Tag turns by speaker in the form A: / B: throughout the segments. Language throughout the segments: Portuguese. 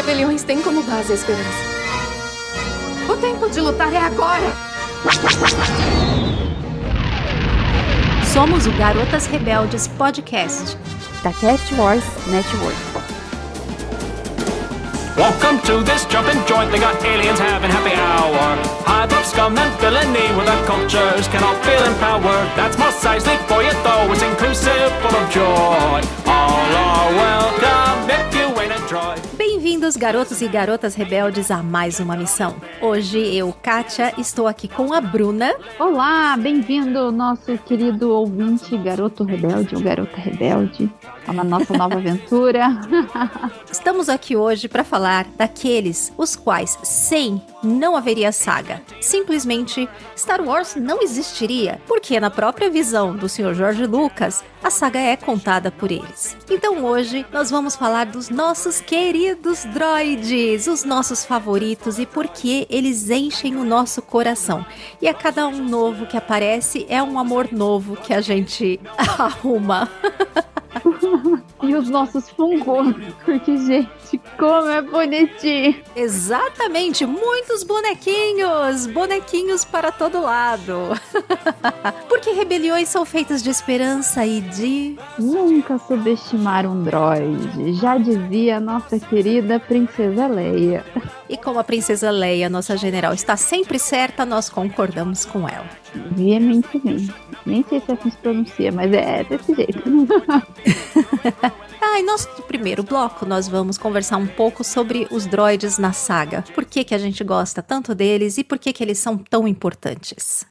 A: rebeliões têm como base a esperança. O tempo de lutar é agora!
B: Somos o Garotas Rebeldes Podcast
C: da Cast Wars Network.
D: Welcome to this jumping joint. They got aliens having happy hour. Hive of scum and villainy where the cultures cannot feel empowered. That's Moss Eisley for you, though. It's inclusive, full of joy. All are welcome
B: Bem-vindos, garotos e garotas rebeldes, a mais uma missão. Hoje eu, Kátia, estou aqui com a Bruna.
C: Olá, bem-vindo, nosso querido ouvinte, garoto rebelde ou garota rebelde, na nossa nova aventura.
B: Estamos aqui hoje para falar daqueles os quais, sem, não haveria saga. Simplesmente, Star Wars não existiria, porque na própria visão do Sr. George Lucas, a saga é contada por eles. Então hoje nós vamos falar dos nossos queridos droids, os nossos favoritos e por que eles enchem o nosso coração. E a cada um novo que aparece é um amor novo que a gente arruma.
C: e os nossos fungos, porque, gente, como é bonitinho.
B: Exatamente, muitos bonequinhos, bonequinhos para todo lado. porque rebeliões são feitas de esperança e de...
C: Nunca subestimar um droid, já dizia a nossa querida Princesa Leia.
B: E como a Princesa Leia, nossa general, está sempre certa, nós concordamos com ela.
C: Veementemente. Nem sei se assim se pronuncia, mas é desse jeito.
B: ah, em nosso primeiro bloco, nós vamos conversar um pouco sobre os droids na saga. Por que, que a gente gosta tanto deles e por que, que eles são tão importantes.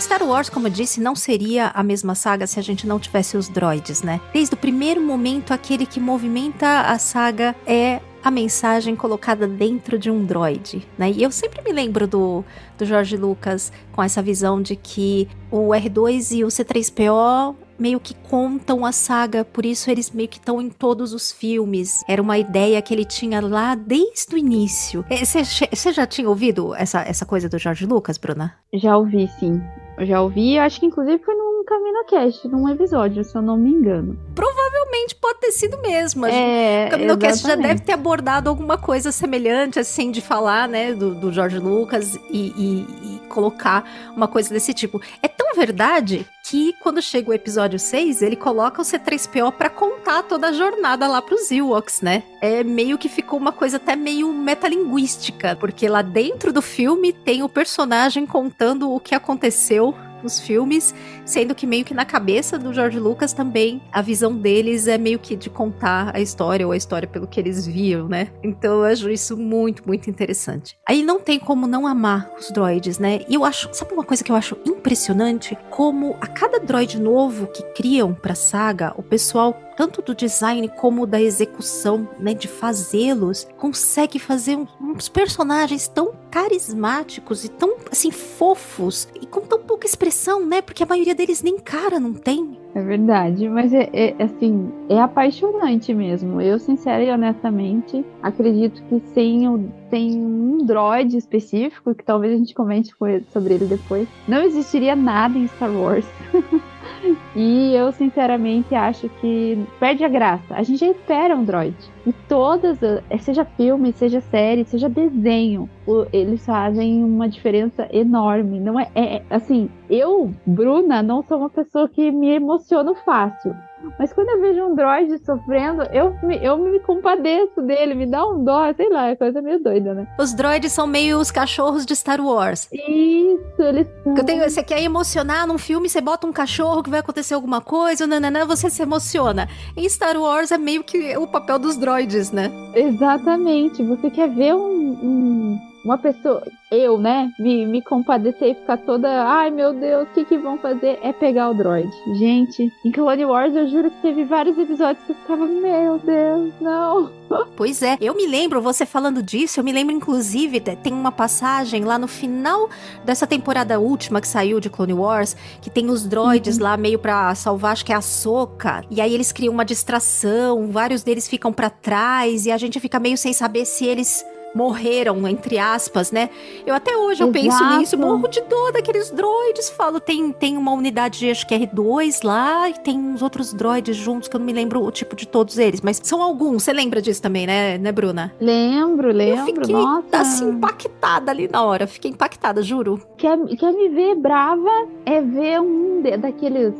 B: Star Wars, como eu disse, não seria a mesma saga se a gente não tivesse os droids, né? Desde o primeiro momento, aquele que movimenta a saga é a mensagem colocada dentro de um droid, né? E eu sempre me lembro do, do George Lucas com essa visão de que o R2 e o C3PO meio que contam a saga, por isso eles meio que estão em todos os filmes. Era uma ideia que ele tinha lá desde o início. Você já tinha ouvido essa, essa coisa do George Lucas, Bruna?
C: Já ouvi, sim. Eu já ouvi, acho que inclusive foi num Camino Cast, num episódio, se eu não me engano.
B: Provavelmente pode ter sido mesmo. É, o Camino Cast já deve ter abordado alguma coisa semelhante, assim, de falar, né, do, do George Lucas e, e, e colocar uma coisa desse tipo. É tão verdade que quando chega o episódio 6, ele coloca o C3PO para contar toda a jornada lá pros Ewoks, né? É meio que ficou uma coisa até meio metalinguística, porque lá dentro do filme tem o personagem contando o que aconteceu nos filmes, sendo que meio que na cabeça do George Lucas também a visão deles é meio que de contar a história ou a história pelo que eles viam, né? Então eu acho isso muito, muito interessante. Aí não tem como não amar os droids, né? E eu acho, sabe uma coisa que eu acho impressionante? Como a cada droid novo que criam pra saga, o pessoal tanto do design como da execução, né, de fazê-los, consegue fazer uns personagens tão carismáticos e tão assim fofos e com tão pouca expressão, né? Porque a maioria deles nem cara não tem.
C: É verdade, mas é, é, assim, é apaixonante mesmo. Eu, sincera e honestamente, acredito que sem, sem um droid específico, que talvez a gente comente sobre ele depois, não existiria nada em Star Wars. E eu, sinceramente, acho que perde a graça. A gente já espera um droid. E todas, seja filme, seja série, seja desenho, eles fazem uma diferença enorme. Não é, é assim, eu, Bruna, não sou uma pessoa que me emociono fácil. Mas quando eu vejo um droid sofrendo, eu me, eu me compadeço dele, me dá um dó, sei lá, é coisa meio doida, né?
B: Os droids são meio os cachorros de Star Wars.
C: Isso, eles são.
B: Eu tenho, você quer emocionar num filme, você bota um cachorro que vai acontecer alguma coisa, nananã, você se emociona. Em Star Wars é meio que o papel dos droids, né?
C: Exatamente. Você quer ver um, um uma pessoa, eu, né, me, me compadecer e ficar toda, ai meu Deus, o que que vão fazer? É pegar o droid. Gente, em Clone Wars eu juro que teve vários episódios que eu ficava, meu Deus, não.
B: Pois é, eu me lembro, você falando disso, eu me lembro inclusive, tem uma passagem lá no final dessa temporada última que saiu de Clone Wars, que tem os droids uhum. lá meio pra salvar, acho que é a Soca, e aí eles criam uma distração, vários deles ficam para trás, e a gente fica meio sem saber se eles morreram, entre aspas, né? Eu até hoje eu penso nisso, morro de dor daqueles droids. Falo, tem, tem uma unidade, acho que R2 lá, e tem uns outros droids juntos, que eu não me lembro o tipo de todos eles, mas são alguns. Você lembra disso também, né, né Bruna?
C: Lembro, lembro. Eu
B: fiquei
C: Nossa.
B: assim, impactada ali na hora. Fiquei impactada, juro.
C: Quer, quer me ver brava é ver um daqueles.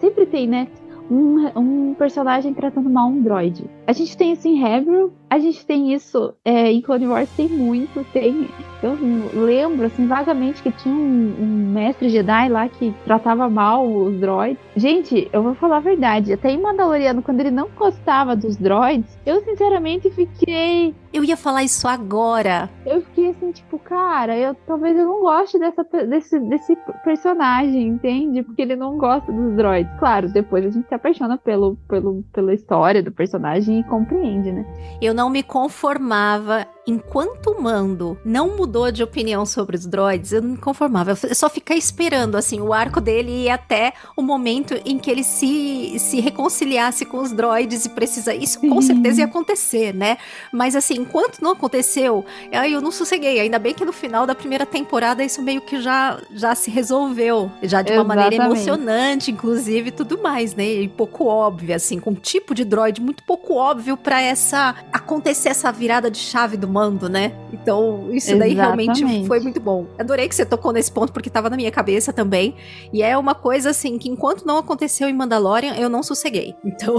C: Sempre tem, né? um, um personagem tratando mal um droid. A gente tem isso em Hebrew, a gente tem isso é, em Clone Wars, tem muito, tem. Eu lembro, assim, vagamente que tinha um, um, mestre Jedi lá que tratava mal os droids. Gente, eu vou falar a verdade, até em Mandaloriano, quando ele não gostava dos droids, eu sinceramente fiquei.
B: Eu ia falar isso agora.
C: Eu fiquei assim, tipo, cara, eu talvez eu não goste dessa, desse, desse personagem, entende? Porque ele não gosta dos droids. Claro, depois a gente se apaixona pelo, pelo, pela história do personagem e compreende, né?
B: Eu não me conformava enquanto o Mando não mudou de opinião sobre os droids, eu não me conformava. Eu só ficar esperando, assim, o arco dele ir até o momento em que ele se, se reconciliasse com os droids e precisa. Isso com certeza ia acontecer, né? Mas, assim, enquanto não aconteceu, aí eu não sosseguei. Ainda bem que no final da primeira temporada isso meio que já, já se resolveu. Já de uma Exatamente. maneira emocionante, inclusive, tudo mais, né? E pouco óbvio, assim, com um tipo de droid muito pouco óbvio para essa acontecer essa virada de chave do mando, né? Então, isso daí Exatamente. realmente foi muito bom. Adorei que você tocou nesse ponto, porque tava na minha cabeça também. E é uma coisa, assim, que enquanto não aconteceu em Mandalorian, eu não sosseguei. Então,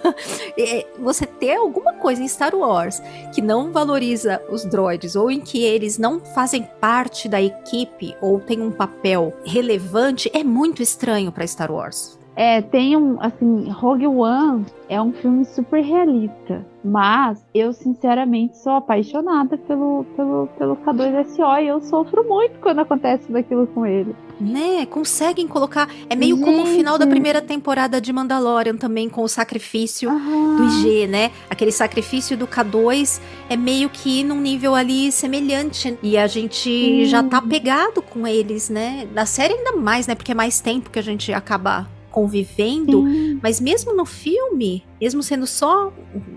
B: é, você ter alguma coisa em Star Wars que não valoriza os droids, ou em que eles não fazem parte da equipe, ou têm um papel relevante, é muito estranho para Star Wars.
C: É, tem um, assim, Rogue One é um filme super realista, mas eu sinceramente sou apaixonada pelo, pelo, pelo K2SO e eu sofro muito quando acontece daquilo com ele.
B: Né, conseguem colocar. É meio Gente. como o final da primeira temporada de Mandalorian também, com o sacrifício uhum. do IG, né? Aquele sacrifício do K2 é meio que num nível ali semelhante. E a gente já tá pegado com eles, né? Na série ainda mais, né? Porque é mais tempo que a gente acaba convivendo, Sim. mas mesmo no filme, mesmo sendo só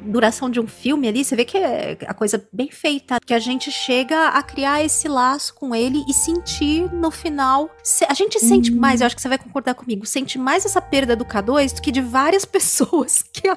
B: duração de um filme ali, você vê que é a coisa bem feita, que a gente chega a criar esse laço com ele e sentir no final, a gente sente uhum. mais, eu acho que você vai concordar comigo, sente mais essa perda do K2 do que de várias pessoas que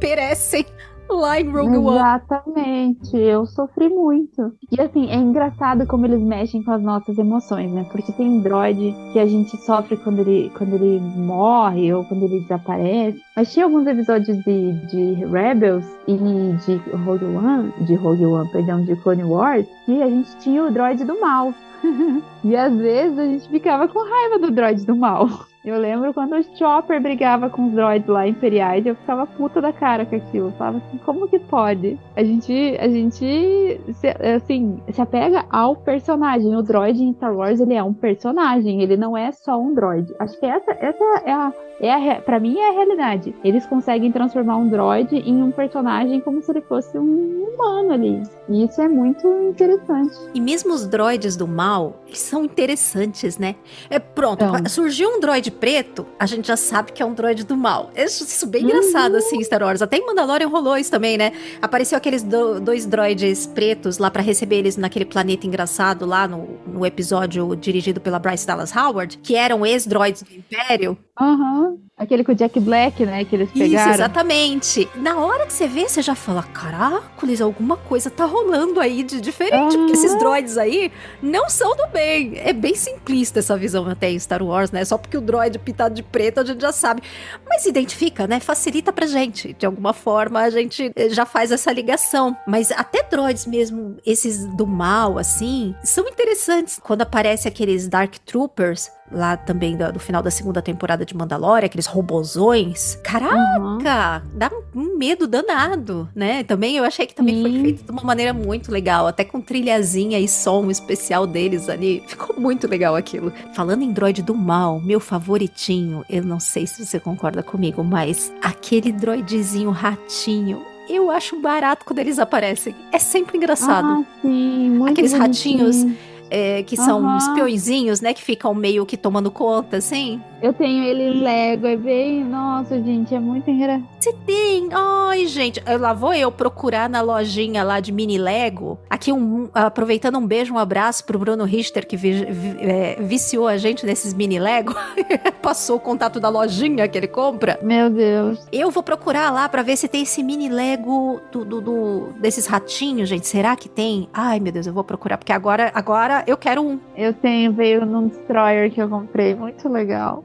B: perecem lá em Rogue
C: One. Exatamente, eu sofri muito. E assim, é engraçado como eles mexem com as nossas emoções, né? Porque tem droid que a gente sofre quando ele, quando ele morre ou quando ele desaparece. Mas tinha alguns episódios de, de Rebels e de Rogue One, de Rogue One, perdão, de Clone Wars, que a gente tinha o droid do mal. e às vezes a gente ficava com raiva do droid do mal. Eu lembro quando o Chopper brigava com os droids lá imperiais, eu ficava puta da cara com aquilo. Eu falava assim, como que pode? A gente, a gente, se, assim, se apega ao personagem. O droid em Star Wars, ele é um personagem, ele não é só um droid. Acho que essa, essa é a, é a, pra mim é a realidade. Eles conseguem transformar um droid em um personagem como se ele fosse um humano ali. E isso é muito interessante.
B: E mesmo os droids do mal, eles são interessantes, né? É pronto, então, surgiu um droid preto, a gente já sabe que é um droid do mal. Isso, isso bem uhum. engraçado, assim, Star Wars. Até em Mandalorian rolou isso também, né? Apareceu aqueles do, dois droids pretos lá para receber eles naquele planeta engraçado lá no, no episódio dirigido pela Bryce Dallas Howard, que eram ex-droids do Império.
C: Aham. Uhum. Aquele com o Jack Black, né? Que eles pegaram.
B: Isso, exatamente. Na hora que você vê, você já fala: caracoles, alguma coisa tá rolando aí de diferente. Uhum. Porque esses droids aí não são do bem. É bem simplista essa visão até em Star Wars, né? Só porque o droid pintado de preto a gente já sabe. Mas identifica, né? Facilita pra gente. De alguma forma a gente eh, já faz essa ligação. Mas até droids mesmo, esses do mal, assim, são interessantes. Quando aparece aqueles Dark Troopers, lá também do, do, final da segunda temporada de Mandalorian, aqueles robozões. Caraca, uhum. dá um medo danado, né? Também eu achei que também Sim. foi feito de uma maneira muito legal, até com trilhazinha e som especial deles ali. Ficou muito legal aquilo. Falando em droid do mal, meu favoritinho, eu não sei se você concorda comigo, mas aquele droidzinho ratinho eu acho barato quando eles aparecem. É sempre engraçado.
C: Ah, sim, muito
B: Aqueles
C: bonitinho.
B: ratinhos é, que são uhum. espiõezinhos, né? Que ficam meio que tomando conta, assim.
C: Eu tenho ele Lego, é bem. Nossa, gente, é muito engraçado.
B: Você tem? Ai, gente, lá vou eu procurar na lojinha lá de mini Lego. Aqui, um, aproveitando um beijo, um abraço pro Bruno Richter, que vi, vi, é, viciou a gente nesses mini Lego. Passou o contato da lojinha que ele compra.
C: Meu Deus.
B: Eu vou procurar lá para ver se tem esse mini Lego do, do, do, desses ratinhos, gente. Será que tem? Ai, meu Deus, eu vou procurar, porque agora, agora eu quero um.
C: Eu tenho, veio num Destroyer que eu comprei, muito legal.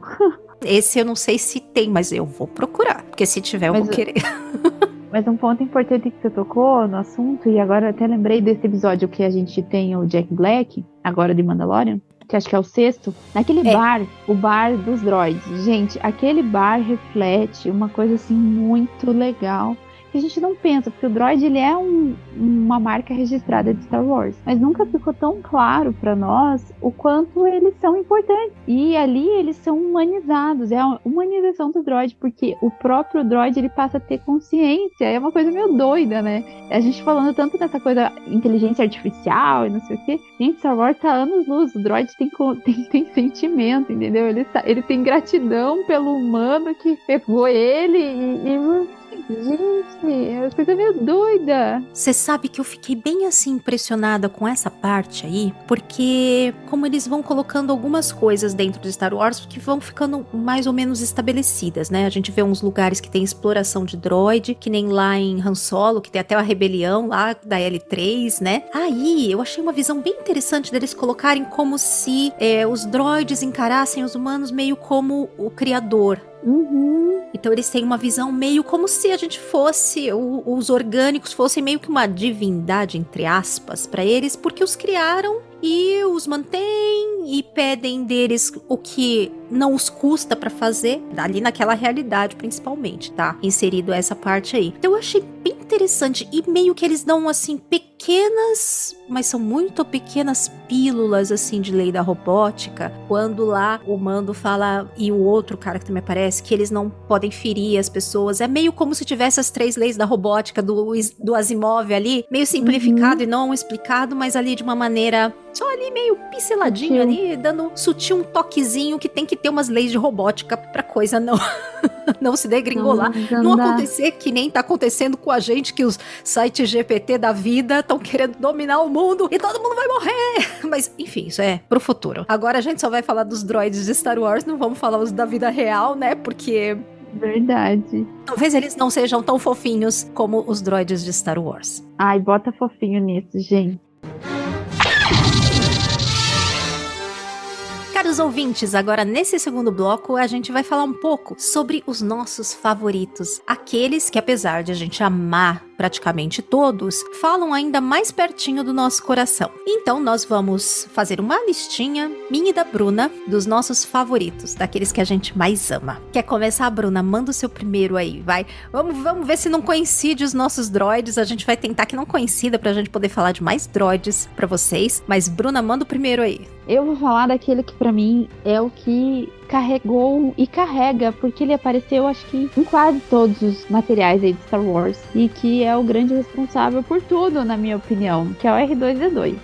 B: Esse eu não sei se tem, mas eu vou procurar. Porque se tiver, eu mas vou querer.
C: Mas um ponto importante que você tocou no assunto, e agora eu até lembrei desse episódio que a gente tem o Jack Black, agora de Mandalorian, que acho que é o sexto, naquele é. bar, o bar dos droids. Gente, aquele bar reflete uma coisa assim muito legal que a gente não pensa, porque o droid ele é um, uma marca registrada de Star Wars, mas nunca ficou tão claro para nós o quanto eles são importantes. E ali eles são humanizados, é a humanização do droid, porque o próprio droid ele passa a ter consciência, é uma coisa meio doida, né? A gente falando tanto dessa coisa inteligência artificial e não sei o que, gente, Star Wars tá anos luz, o droid tem, tem, tem sentimento, entendeu? Ele, tá, ele tem gratidão pelo humano que pegou ele e, e Gente, é coisa meio doida.
B: Você sabe que eu fiquei bem assim impressionada com essa parte aí, porque como eles vão colocando algumas coisas dentro de Star Wars que vão ficando mais ou menos estabelecidas, né? A gente vê uns lugares que tem exploração de droid, que nem lá em Han Solo, que tem até a rebelião lá da L3, né? Aí eu achei uma visão bem interessante deles colocarem como se é, os droids encarassem os humanos meio como o criador,
C: Uhum.
B: Então eles têm uma visão meio como se a gente fosse, o, os orgânicos fossem meio que uma divindade, entre aspas, para eles, porque os criaram e os mantêm e pedem deles o que não os custa para fazer, ali naquela realidade principalmente, tá? Inserido essa parte aí. Então eu achei bem interessante e meio que eles dão assim pequenas, mas são muito pequenas pílulas assim de lei da robótica, quando lá o Mando fala e o outro cara que também aparece que eles não podem ferir as pessoas. É meio como se tivesse as três leis da robótica do, do Asimov ali, meio simplificado uhum. e não explicado, mas ali de uma maneira só ali meio pinceladinho ali, dando sutil um toquezinho que tem que ter umas leis de robótica pra coisa não não se degringolar. Não, não acontecer que nem tá acontecendo com a gente, que os sites GPT da vida estão querendo dominar o mundo e todo mundo vai morrer. Mas, enfim, isso é pro futuro. Agora a gente só vai falar dos droids de Star Wars, não vamos falar os da vida real, né? Porque
C: Verdade.
B: Talvez eles não sejam tão fofinhos como os droids de Star Wars.
C: Ai, bota fofinho nisso, gente.
B: Caros ouvintes, agora nesse segundo bloco a gente vai falar um pouco sobre os nossos favoritos, aqueles que apesar de a gente amar praticamente todos, falam ainda mais pertinho do nosso coração. Então nós vamos fazer uma listinha, minha e da Bruna, dos nossos favoritos, daqueles que a gente mais ama. Quer começar, Bruna? Manda o seu primeiro aí, vai. Vamos, vamos ver se não coincide os nossos droids. A gente vai tentar que não coincida pra gente poder falar de mais droids para vocês. Mas, Bruna, manda o primeiro aí.
C: Eu vou falar daquele que para mim é o que carregou e carrega, porque ele apareceu, acho que, em quase todos os materiais aí de Star Wars. E que é o grande responsável por tudo, na minha opinião, que é o R2D2.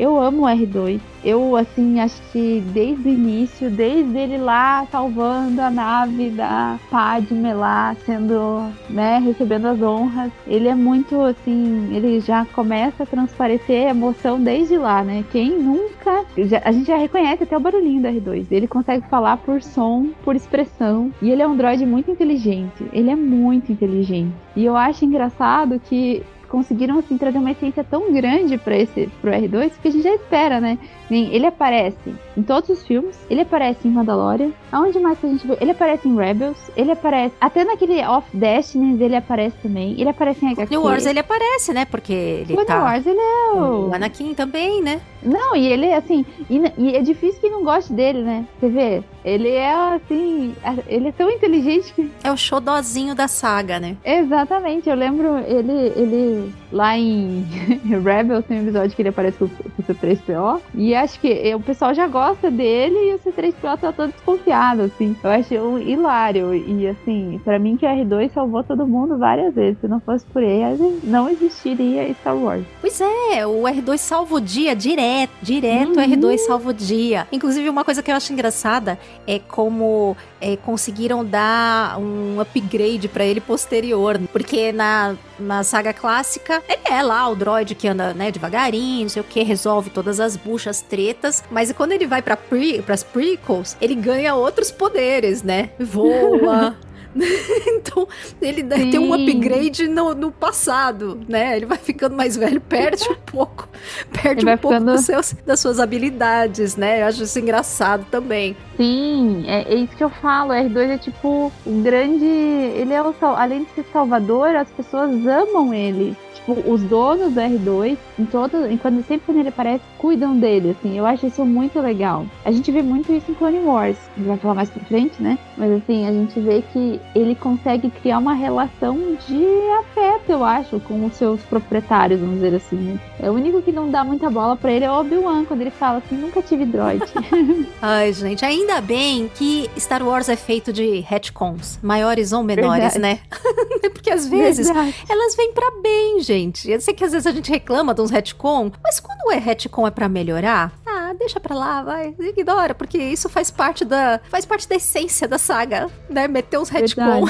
C: Eu amo o R2. Eu, assim, acho que desde o início, desde ele lá salvando a nave da Padme lá, sendo, né, recebendo as honras, ele é muito, assim, ele já começa a transparecer emoção desde lá, né? Quem nunca. Já, a gente já reconhece até o barulhinho do R2. Ele consegue falar por som, por expressão. E ele é um droid muito inteligente. Ele é muito inteligente. E eu acho engraçado que conseguiram assim trazer uma essência tão grande para esse pro R2 que a gente já espera, né? Ele aparece em todos os filmes, ele aparece em Mandalorian. Aonde mais que a gente vê? Ele aparece em Rebels, ele aparece até naquele Off Destiny, ele aparece também. Ele aparece em HQ.
B: No Wars ele aparece, né? Porque ele
C: no
B: tá
C: Wars ele é o...
B: o Anakin também, né?
C: Não, e ele, assim, e, e, é difícil que não goste dele, né? Você vê, ele é, assim, ele é tão inteligente que...
B: É o xodózinho da saga, né?
C: Exatamente, eu lembro ele, ele lá em Rebels tem um episódio que ele aparece com, com o C3PO, e acho que o pessoal já gosta dele e o C3PO tá todo desconfiado, assim. Eu acho um hilário, e assim, para mim que o R2 salvou todo mundo várias vezes, se não fosse por ele, não existiria Star Wars.
B: Pois é, o R2 salva o dia direto, direto uhum. o R2 salva o dia. Inclusive, uma coisa que eu acho engraçada é como é, conseguiram dar um upgrade para ele posterior. Porque na, na saga clássica, ele é lá o droid que anda né, devagarinho, não sei o que, resolve todas as buchas, tretas. Mas quando ele vai para pre, as prequels, ele ganha outros poderes, né? Voa. então, ele deve Sim. ter um upgrade no, no passado, né? Ele vai ficando mais velho, perde um pouco. Perde um pouco ficando... seus, das suas habilidades, né? Eu acho isso engraçado também.
C: Sim, é, é isso que eu falo. O R2 é tipo um grande. Ele é o. Além de ser salvador, as pessoas amam ele os donos do R2, em todo, em quando, sempre quando ele aparece, cuidam dele, assim. Eu acho isso muito legal. A gente vê muito isso em Clone Wars, a gente vai falar mais pra frente, né? Mas assim, a gente vê que ele consegue criar uma relação de afeto, eu acho, com os seus proprietários, vamos dizer assim, né? É o único que não dá muita bola para ele é o Obi-Wan, quando ele fala assim, nunca tive droid.
B: Ai, gente, ainda bem que Star Wars é feito de retcons, maiores ou menores, Verdade. né? Porque às vezes Verdade. elas vêm para bem, gente gente. Eu sei que às vezes a gente reclama de uns retcon, mas quando é retcon é para melhorar, ah, deixa pra lá, vai, ignora, porque isso faz parte da faz parte da essência da saga, né? Meter uns retcon.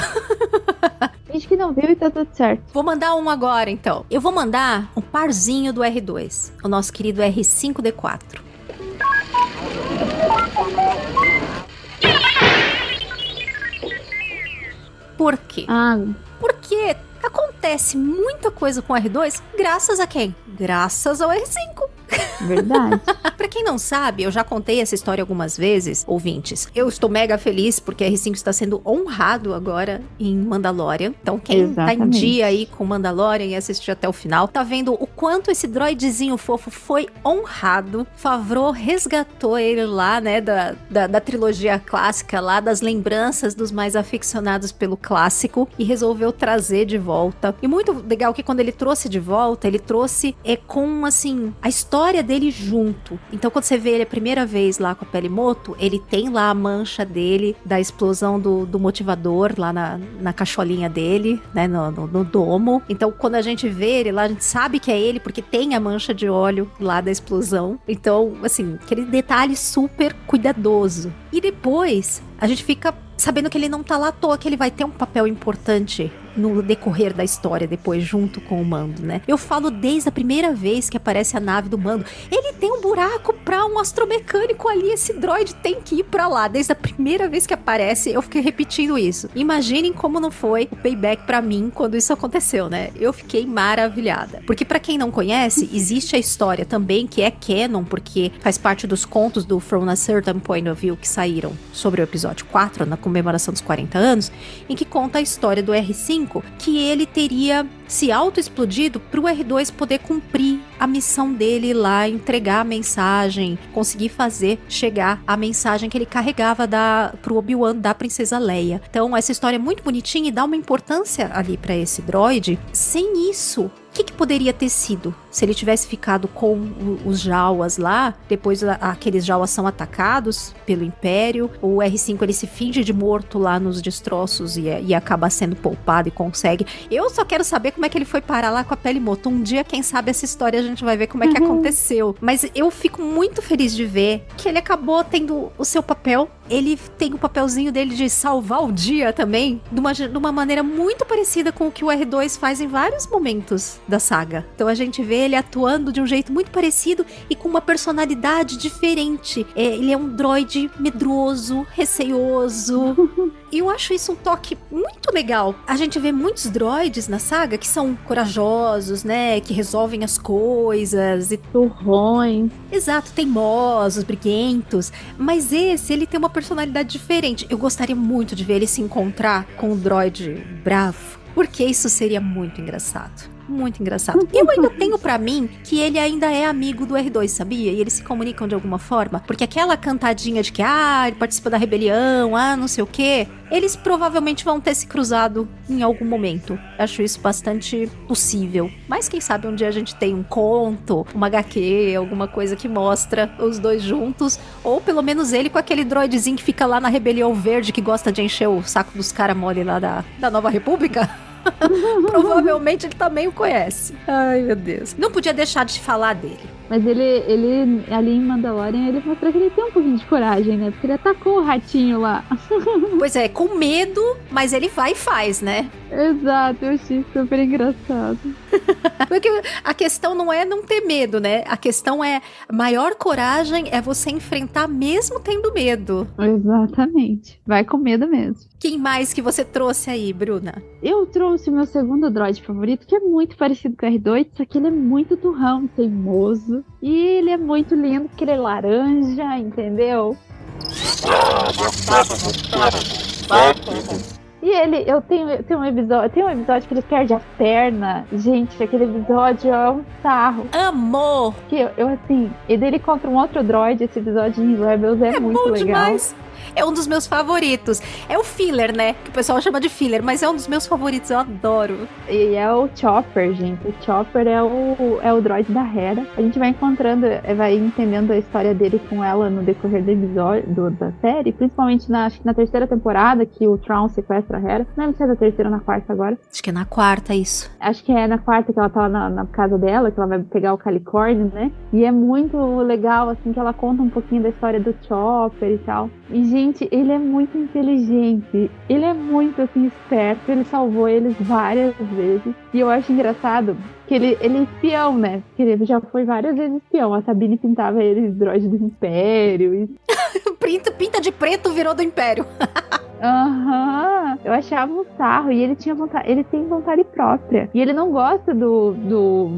C: Finge que não viu e tá tudo certo.
B: Vou mandar um agora, então. Eu vou mandar um parzinho do R2, o nosso querido R5D4. Por quê?
C: Ah.
B: Porque acontece muita coisa com o R2 graças a quem? Graças ao R5.
C: Verdade.
B: pra quem não sabe, eu já contei essa história algumas vezes, ouvintes. Eu estou mega feliz porque R5 está sendo honrado agora em Mandalorian. Então, quem Exatamente. tá em dia aí com Mandalorian e assistiu até o final, tá vendo o quanto esse droidzinho fofo foi honrado. Favreau resgatou ele lá, né, da, da, da trilogia clássica, lá das lembranças dos mais aficionados pelo clássico e resolveu trazer de volta. E muito legal que quando ele trouxe de volta, ele trouxe é com, assim, a história história dele junto. Então, quando você vê ele a primeira vez lá com a pele moto, ele tem lá a mancha dele, da explosão do, do motivador lá na, na cacholinha dele, né, no, no, no, domo. Então, quando a gente vê ele lá, a gente sabe que é ele, porque tem a mancha de óleo lá da explosão. Então, assim, aquele detalhe super cuidadoso. E depois, a gente fica sabendo que ele não tá lá à toa, que ele vai ter um papel importante no decorrer da história depois, junto com o Mando, né? Eu falo desde a primeira vez que aparece a nave do Mando. Ele tem um buraco pra um astromecânico ali, esse droid tem que ir pra lá. Desde a primeira vez que aparece, eu fiquei repetindo isso. Imaginem como não foi o payback para mim quando isso aconteceu, né? Eu fiquei maravilhada. Porque para quem não conhece, existe a história também que é canon, porque faz parte dos contos do From a Certain Point of View que saíram sobre o episódio 4, na comemoração dos 40 anos, em que conta a história do R5 que ele teria se auto-explodido para o R2 poder cumprir a missão dele lá, entregar a mensagem, conseguir fazer chegar a mensagem que ele carregava da, pro Obi-Wan da Princesa Leia. Então, essa história é muito bonitinha e dá uma importância ali para esse droid. Sem isso, o que, que, poderia ter sido se ele tivesse ficado com os Jawas lá? Depois aqueles Jawas são atacados pelo Império. O R5 ele se finge de morto lá nos destroços e, e acaba sendo poupado e consegue. Eu só quero saber como é que ele foi parar lá com a pele moto. Um dia, quem sabe, essa história a gente vai ver como é que uhum. aconteceu. Mas eu fico muito feliz de ver que ele acabou tendo o seu papel ele tem o papelzinho dele de salvar o dia também, de uma, de uma maneira muito parecida com o que o R2 faz em vários momentos da saga. Então a gente vê ele atuando de um jeito muito parecido e com uma personalidade diferente. É, ele é um droid medroso, receoso. E eu acho isso um toque muito legal. A gente vê muitos droids na saga que são corajosos, né? Que resolvem as coisas e.
C: Turrões.
B: Exato, teimosos, briguentos. Mas esse, ele tem uma personalidade diferente. Eu gostaria muito de ver ele se encontrar com um droid bravo. Porque isso seria muito engraçado. Muito engraçado. Eu ainda tenho para mim que ele ainda é amigo do R2, sabia? E eles se comunicam de alguma forma. Porque aquela cantadinha de que, ah, ele participa da rebelião, ah, não sei o quê. Eles provavelmente vão ter se cruzado em algum momento. Acho isso bastante possível. Mas quem sabe um dia a gente tem um conto, uma HQ, alguma coisa que mostra os dois juntos. Ou pelo menos ele com aquele droidzinho que fica lá na Rebelião Verde que gosta de encher o saco dos caras mole lá da, da Nova República. Provavelmente ele também o conhece. Ai, meu Deus. Não podia deixar de falar dele.
C: Mas ele, ele ali em Mandalorian, ele mostrou que ele tem um pouquinho de coragem, né? Porque ele atacou o ratinho lá.
B: Pois é, com medo, mas ele vai e faz, né?
C: Exato, eu achei super engraçado.
B: Porque a questão não é não ter medo, né? A questão é maior coragem é você enfrentar mesmo tendo medo.
C: Exatamente. Vai com medo mesmo.
B: Quem mais que você trouxe aí, Bruna?
C: Eu trouxe meu segundo droid favorito, que é muito parecido com o R2, só que ele é muito turrão, teimoso. E ele é muito lindo, porque ele é laranja, entendeu? E ele, eu tenho, eu tenho um episódio, tem um episódio que ele perde a perna. Gente, aquele episódio é um sarro.
B: Amor!
C: Que eu, eu assim, e dele contra um outro droid, esse episódio em Rebels é,
B: é
C: muito legal.
B: Demais é um dos meus favoritos. É o filler, né? Que o pessoal chama de filler, mas é um dos meus favoritos, eu adoro.
C: E é o Chopper, gente. O Chopper é o, é o droid da Hera. A gente vai encontrando, é, vai entendendo a história dele com ela no decorrer do episódio do, da série, principalmente na, na terceira temporada, que o Tron sequestra a Hera. Não lembro se é na terceira ou na quarta agora.
B: Acho que é na quarta, isso.
C: Acho que é na quarta que ela tá na, na casa dela, que ela vai pegar o Calicorn, né? E é muito legal, assim, que ela conta um pouquinho da história do Chopper e tal. E, gente, ele é muito inteligente. Ele é muito, assim, esperto. Ele salvou eles várias vezes. E eu acho engraçado que ele, ele é espião, né? Porque ele já foi várias vezes espião. A Sabine pintava ele de droid do Império. E...
B: pinta, pinta de preto virou do Império.
C: Aham, uhum. eu achava um sarro. E ele tinha vontade, ele tem vontade própria. E ele não gosta do, do,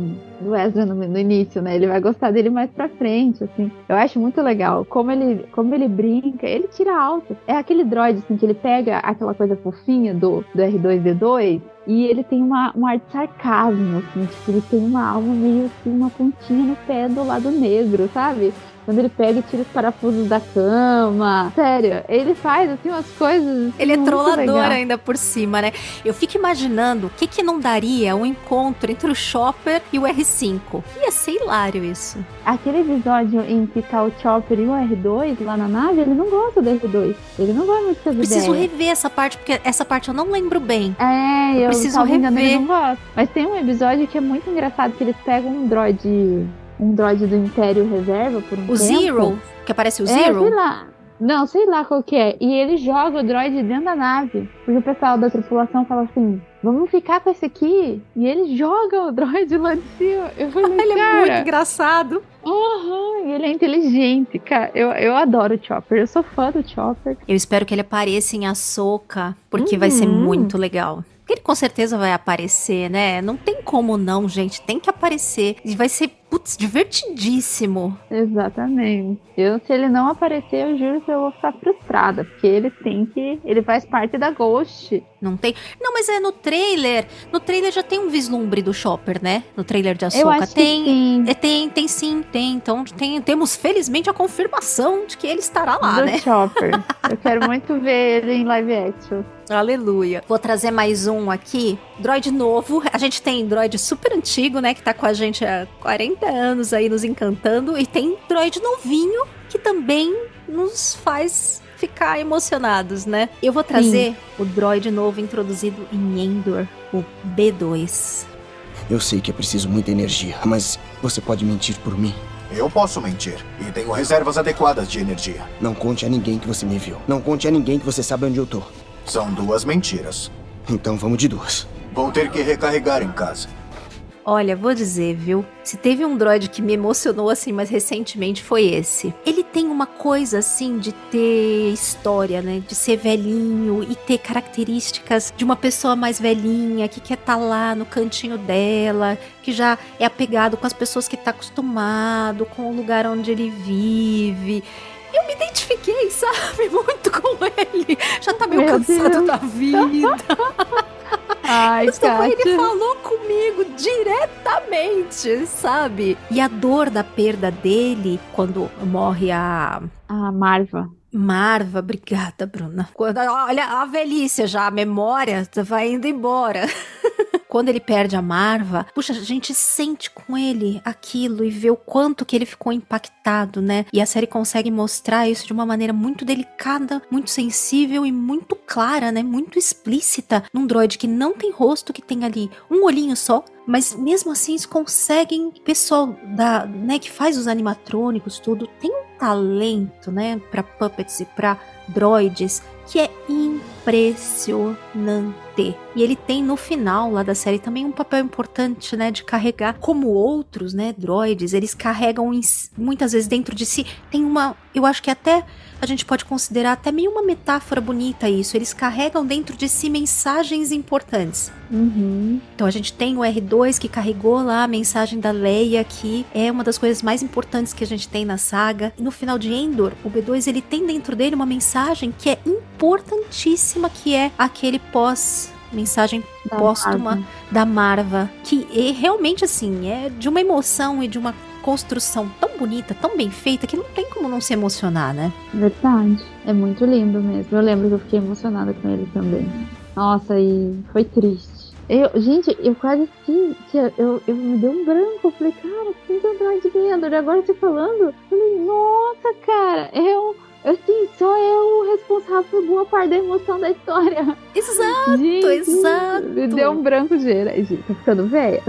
C: do Ezra no, no, início, né? Ele vai gostar dele mais pra frente, assim. Eu acho muito legal. Como ele, como ele brinca, ele tira alto. É aquele droid, assim, que ele pega aquela coisa fofinha do, do R2D2 e ele tem uma, um ar de sarcasmo, assim, tipo, ele tem uma alma meio assim, uma pontinha no pé do lado negro, sabe? Quando ele pega e tira os parafusos da cama. Sério, ele faz assim umas coisas.
B: Ele é trollador ainda por cima, né? Eu fico imaginando o que, que não daria um encontro entre o Chopper e o R5. Ia ser hilário isso.
C: Aquele episódio em que tá o Chopper e o R2 lá na nave, ele não gosta do R2. Ele não gosta muito das
B: Preciso
C: ideias.
B: rever essa parte, porque essa parte eu não lembro bem.
C: É, eu, eu preciso rever. Não gosto. Mas tem um episódio que é muito engraçado, que eles pegam um droid um droid do Império Reserva por um
B: o
C: tempo.
B: Zero? Que aparece o Zero?
C: É, sei lá. Não, sei lá qual que é. E ele joga o droid dentro da nave. Porque o pessoal da tripulação fala assim: vamos ficar com esse aqui. E ele joga o droid lá de cima. Eu falei,
B: ele
C: cara,
B: é muito engraçado.
C: Uhum, ele é inteligente, cara. Eu, eu adoro o Chopper. Eu sou fã do Chopper.
B: Eu espero que ele apareça em Ahsoka, porque uhum. vai ser uhum. muito legal. Ele com certeza vai aparecer, né? Não tem como não, gente. Tem que aparecer. E vai ser putz, divertidíssimo.
C: Exatamente. Eu, se ele não aparecer, eu juro que eu vou ficar frustrada, porque ele tem que. Ele faz parte da Ghost.
B: Não tem. Não, mas é no trailer. No trailer já tem um vislumbre do Chopper, né? No trailer de Ahsoka. tem.
C: sim.
B: É, tem, tem sim, tem. Então tem, temos felizmente a confirmação de que ele estará lá,
C: do
B: né?
C: Chopper. eu quero muito ver ele em live action.
B: Aleluia. Vou trazer mais um aqui. Droid novo. A gente tem droid super antigo, né? Que tá com a gente há 40 anos aí nos encantando. E tem droid novinho que também nos faz ficar emocionados, né? Eu vou trazer Sim. o droid novo introduzido em Endor, o B2.
E: Eu sei que é preciso muita energia, mas você pode mentir por mim.
F: Eu posso mentir. E tenho reservas adequadas de energia.
E: Não conte a ninguém que você me viu. Não conte a ninguém que você sabe onde eu tô.
F: São duas mentiras.
E: Então vamos de duas.
F: Vou ter que recarregar em casa.
B: Olha, vou dizer, viu? Se teve um droid que me emocionou assim mais recentemente foi esse. Ele tem uma coisa assim de ter história, né? De ser velhinho e ter características de uma pessoa mais velhinha que quer estar tá lá no cantinho dela, que já é apegado com as pessoas que está acostumado, com o lugar onde ele vive eu me identifiquei, sabe? Muito com ele. Já tá meio Meu cansado Deus. da vida.
C: Ai,
B: Mas ele falou diretamente, sabe? E a dor da perda dele quando morre a.
C: A Marva.
B: Marva, obrigada, Bruna. Quando, olha a velhice já, a memória vai indo embora. quando ele perde a Marva, puxa, a gente sente com ele aquilo e vê o quanto que ele ficou impactado, né? E a série consegue mostrar isso de uma maneira muito delicada, muito sensível e muito clara, né? Muito explícita num droid que não tem rosto, que tem ali um olhinho só, mas mesmo assim eles conseguem, pessoal da, né, que faz os animatrônicos tudo, tem um talento, né, para puppets e para droids que é impressionante. E ele tem no final lá da série também um papel importante, né, de carregar como outros, né, droids, eles carregam em, muitas vezes dentro de si tem uma, eu acho que até a gente pode considerar até meio uma metáfora bonita isso. Eles carregam dentro de si mensagens importantes.
C: Uhum.
B: Então a gente tem o R2 que carregou lá a mensagem da Leia, que é uma das coisas mais importantes que a gente tem na saga. E no final de Endor, o B2 ele tem dentro dele uma mensagem que é importantíssima, que é aquele pós mensagem da póstuma Marva. da Marva, que é realmente assim é de uma emoção e de uma construção tão bonita, tão bem feita, que não tem como não se emocionar, né?
C: Verdade. É muito lindo mesmo. Eu lembro que eu fiquei emocionada com ele também. Nossa, e foi triste. Eu, gente, eu quase que. Eu, eu me dei um branco. Eu falei, cara, tem atrás de Endor? E agora você falando, eu falei, nossa, cara, eu. Assim, só eu responsável por boa parte da emoção da história.
B: Exato, gente, exato.
C: Me deu um branco de gente. Tô ficando velha.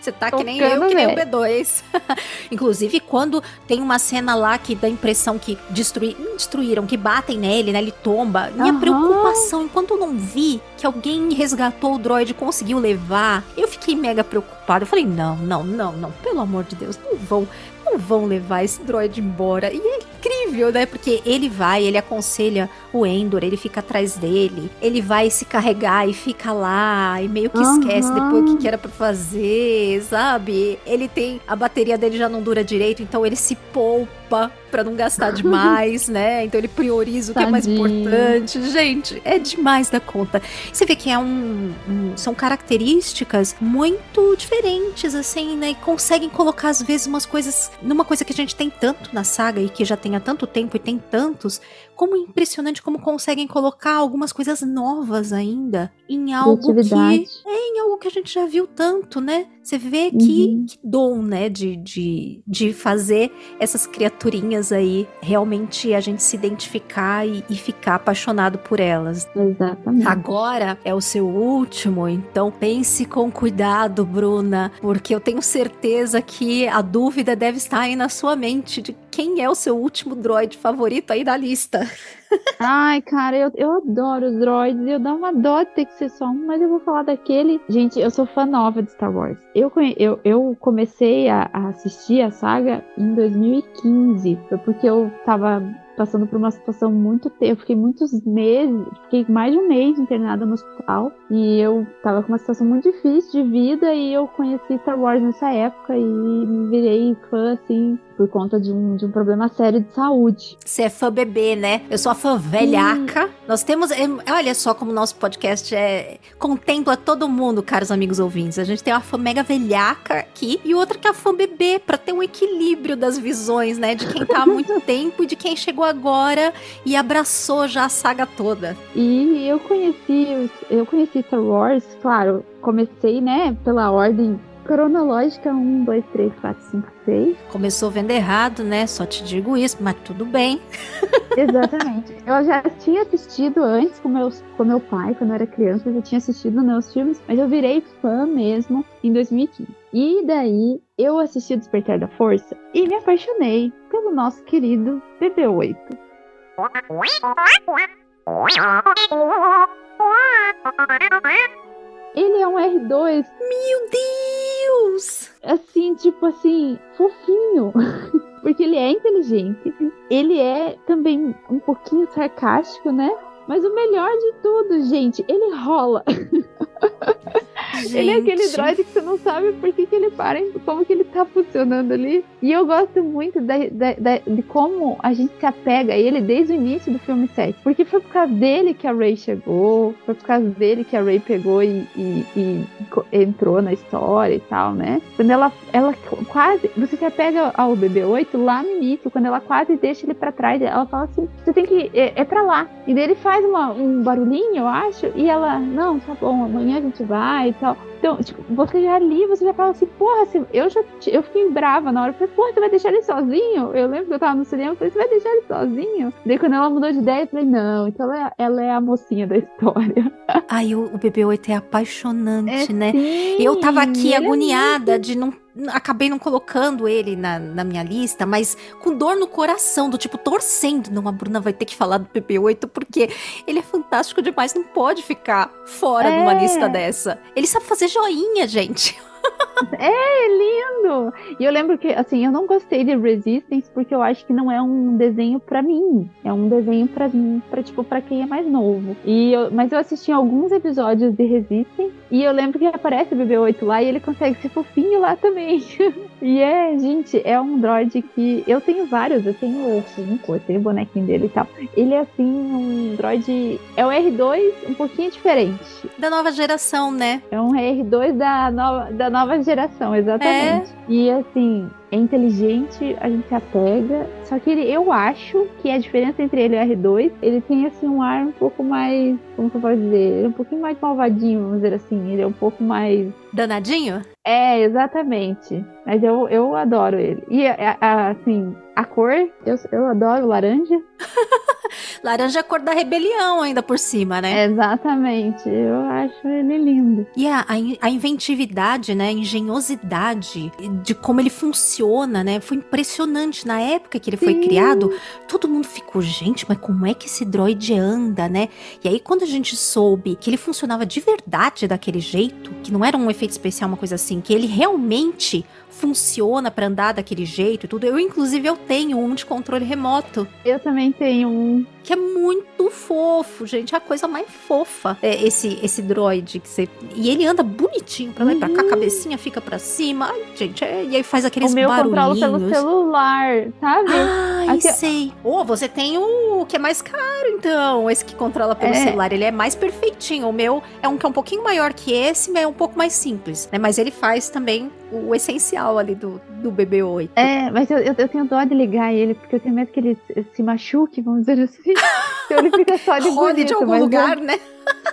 B: Você tá que nem eu, que nem o B2. Inclusive, quando tem uma cena lá que dá a impressão que destruí, destruíram, que batem nele, né? Ele tomba. Minha uhum. preocupação, enquanto eu não vi que alguém resgatou o droid e conseguiu levar, eu fiquei mega preocupada. Eu falei, não, não, não, não. Pelo amor de Deus, não vão não vão levar esse droid embora. E é incrível, né? Porque ele vai, ele aconselha o Endor, ele fica atrás dele, ele vai se carregar e fica lá e meio que uhum. esquece depois o que, que era para fazer, sabe? Ele tem a bateria dele já não dura direito, então ele se poupa para não gastar demais, né? Então ele prioriza o que Tadinho. é mais importante. Gente, é demais da conta. Você vê que é um, um, são características muito diferentes assim, né? E conseguem colocar às vezes umas coisas numa coisa que a gente tem tanto na saga e que já tem há tanto tempo e tem tantos, como impressionante como conseguem colocar algumas coisas novas ainda em algo que é em algo que a gente já viu tanto, né? Você vê que, uhum. que dom, né, de, de, de fazer essas criaturinhas aí realmente a gente se identificar e, e ficar apaixonado por elas.
C: Exatamente.
B: Agora é o seu último, então pense com cuidado, Bruna, porque eu tenho certeza que a dúvida deve estar aí na sua mente de quem é o seu último droid favorito aí da lista.
C: Ai, cara, eu, eu adoro os droids. Eu dá uma dó de ter que ser só um, mas eu vou falar daquele. Gente, eu sou fã nova de Star Wars. Eu, eu, eu comecei a, a assistir a saga em 2015. Foi porque eu tava passando por uma situação muito. Eu fiquei muitos meses, fiquei mais de um mês internada no hospital. E eu tava com uma situação muito difícil de vida. E eu conheci Star Wars nessa época e me virei fã, assim, por conta de um, de um problema sério de saúde.
B: Você é fã bebê, né? Eu sou a velhaca. Hum. Nós temos. É, olha só como o nosso podcast é, contempla todo mundo, caros amigos ouvintes. A gente tem uma fã mega velhaca aqui e outra que é a fã bebê, pra ter um equilíbrio das visões, né? De quem tá há muito tempo e de quem chegou agora e abraçou já a saga toda.
C: E eu conheci, eu conheci Star Wars, claro, comecei, né, pela ordem cronológica 1, 2, 3, 4, 5, 6.
B: Começou vendo errado, né? Só te digo isso, mas tudo bem.
C: Exatamente. Eu já tinha assistido antes com, meus, com meu pai, quando eu era criança, eu já tinha assistido meus filmes, mas eu virei fã mesmo em 2015. E daí eu assisti o Despertar da Força e me apaixonei pelo nosso querido BB-8. Ele é um R2.
B: Meu Deus!
C: Assim, tipo assim, fofinho. Porque ele é inteligente. Ele é também um pouquinho sarcástico, né? Mas o melhor de tudo, gente, ele rola. Gente. Ele é aquele droid que você não sabe por que, que ele para, como que ele tá funcionando ali. E eu gosto muito da, da, da, de como a gente se apega a ele desde o início do filme 7. Porque foi por causa dele que a Ray chegou, foi por causa dele que a Ray pegou e, e, e entrou na história e tal, né? Quando ela, ela quase. Você se apega ao BB-8 lá no início, quando ela quase deixa ele para trás, ela fala assim: você tem que. É, é pra lá. E daí ele faz uma, um barulhinho, eu acho, e ela, não, tá bom, amanhã a gente vai e tal. Então, tipo, você já ali, você já fala assim, porra, assim, eu já eu fiquei brava na hora. Eu falei, porra, você vai deixar ele sozinho? Eu lembro que eu tava no cinema, eu falei, você vai deixar ele sozinho? Daí quando ela mudou de ideia, eu falei, não, então ela, é, ela é a mocinha da história.
B: Ai, o, o BB-8 é apaixonante, é, né? Sim, eu tava aqui agoniada é de não acabei não colocando ele na, na minha lista, mas com dor no coração, do tipo, torcendo. Não, a Bruna vai ter que falar do PP8 porque ele é fantástico demais, não pode ficar fora é. de uma lista dessa. Ele sabe fazer joinha, gente.
C: É, lindo! E eu lembro que, assim, eu não gostei de Resistance porque eu acho que não é um desenho para mim. É um desenho para mim, pra, tipo, pra quem é mais novo. E eu, mas eu assisti alguns episódios de Resistance e eu lembro que aparece o BB-8 lá e ele consegue ser fofinho lá também. e é, gente, é um droid que eu tenho vários, eu tenho cinco, eu tenho o bonequinho dele e tal. Ele é, assim, um droid. É o R2 um pouquinho diferente.
B: Da nova geração, né?
C: É um R2 da nova. Da nova geração, exatamente. É. E assim, é inteligente, a gente se apega. Só que ele, eu acho que a diferença entre ele e o R2, ele tem assim um ar um pouco mais. Como que eu posso dizer? Ele é um pouquinho mais malvadinho, vamos dizer assim. Ele é um pouco mais.
B: Danadinho?
C: É, exatamente. Mas eu, eu adoro ele. E assim, a cor, eu, eu adoro laranja.
B: laranja é a cor da rebelião ainda por cima, né?
C: Exatamente. Eu acho ele lindo.
B: E a, a, inventividade, né? A engenhosidade de como ele funciona, né? Foi impressionante. Na época que ele Sim. foi criado, todo mundo ficou, gente, mas como é que esse droid anda, né? E aí, quando a gente soube que ele funcionava de verdade daquele jeito, que não era um efeito especial, uma coisa assim, que ele realmente funciona para andar daquele jeito e tudo. Eu, inclusive, eu tenho um de controle remoto.
C: Eu também tenho um.
B: Que é muito fofo, gente. É a coisa mais fofa. É esse, esse droid que você. E ele anda bonitinho pra lá uhum. e pra cá, a uhum. cabecinha fica pra cima. Ai, gente, é... e aí faz aqueles o meu barulhinhos.
C: pelo celular, sabe?
B: Ai, Aqui... sei. Oh, você tem o que é mais caro, então. Esse que controla pelo é. celular. Ele é mais perfeitinho. O meu é um que é um pouquinho maior que esse, mas é um pouco mais simples. Né? Mas ele faz também o essencial ali do, do BB-8.
C: É, mas eu, eu, eu, tenho dó de ligar ele, porque eu tenho medo que ele se machuque, vamos dizer assim. Então ele fica só de
B: Rode de algum lugar, eu, né?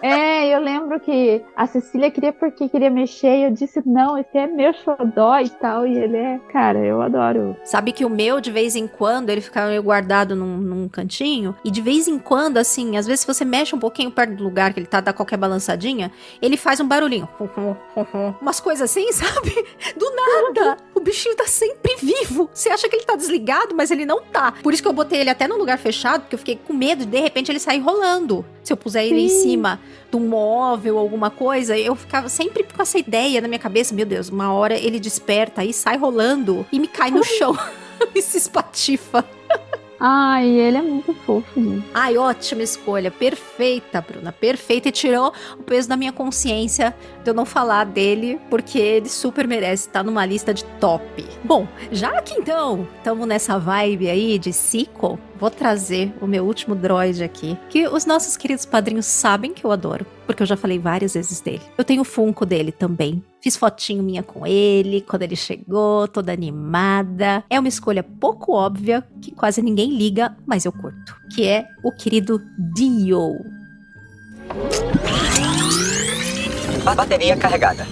C: É, eu lembro que a Cecília queria porque queria mexer e eu disse, não, esse é meu xodó e tal. E ele é, cara, eu adoro.
B: Sabe que o meu, de vez em quando, ele fica meio guardado num, num cantinho. E de vez em quando, assim, às vezes se você mexe um pouquinho perto do lugar que ele tá, dá qualquer balançadinha, ele faz um barulhinho. Umas coisas assim, sabe? Do nada. O bichinho tá sempre vivo. Você acha que ele tá desligado, mas ele não tá. Por isso que eu botei ele até num lugar fechado, porque eu fiquei com medo de de repente ele sair rolando. Se eu puser ele Sim. em cima de um móvel, alguma coisa, eu ficava sempre com essa ideia na minha cabeça, meu Deus, uma hora ele desperta e sai rolando e me cai no chão e se espatifa.
C: Ai, ele é muito fofo, gente.
B: Ai, ótima escolha. Perfeita, Bruna. Perfeita. E tirou o peso da minha consciência de eu não falar dele, porque ele super merece estar numa lista de top. Bom, já que então estamos nessa vibe aí de Cico, vou trazer o meu último droid aqui, que os nossos queridos padrinhos sabem que eu adoro, porque eu já falei várias vezes dele. Eu tenho o Funko dele também. Fiz fotinho minha com ele quando ele chegou, toda animada. É uma escolha pouco óbvia, que quase ninguém liga, mas eu curto. Que é o querido Dio.
G: Bateria carregada.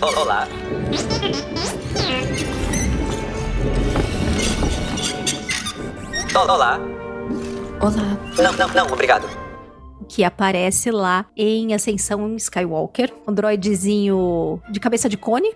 G: Olá. Olá.
B: Olá.
G: Não, não, não, obrigado.
B: Que aparece lá em Ascensão Skywalker. Um droidzinho de cabeça de cone.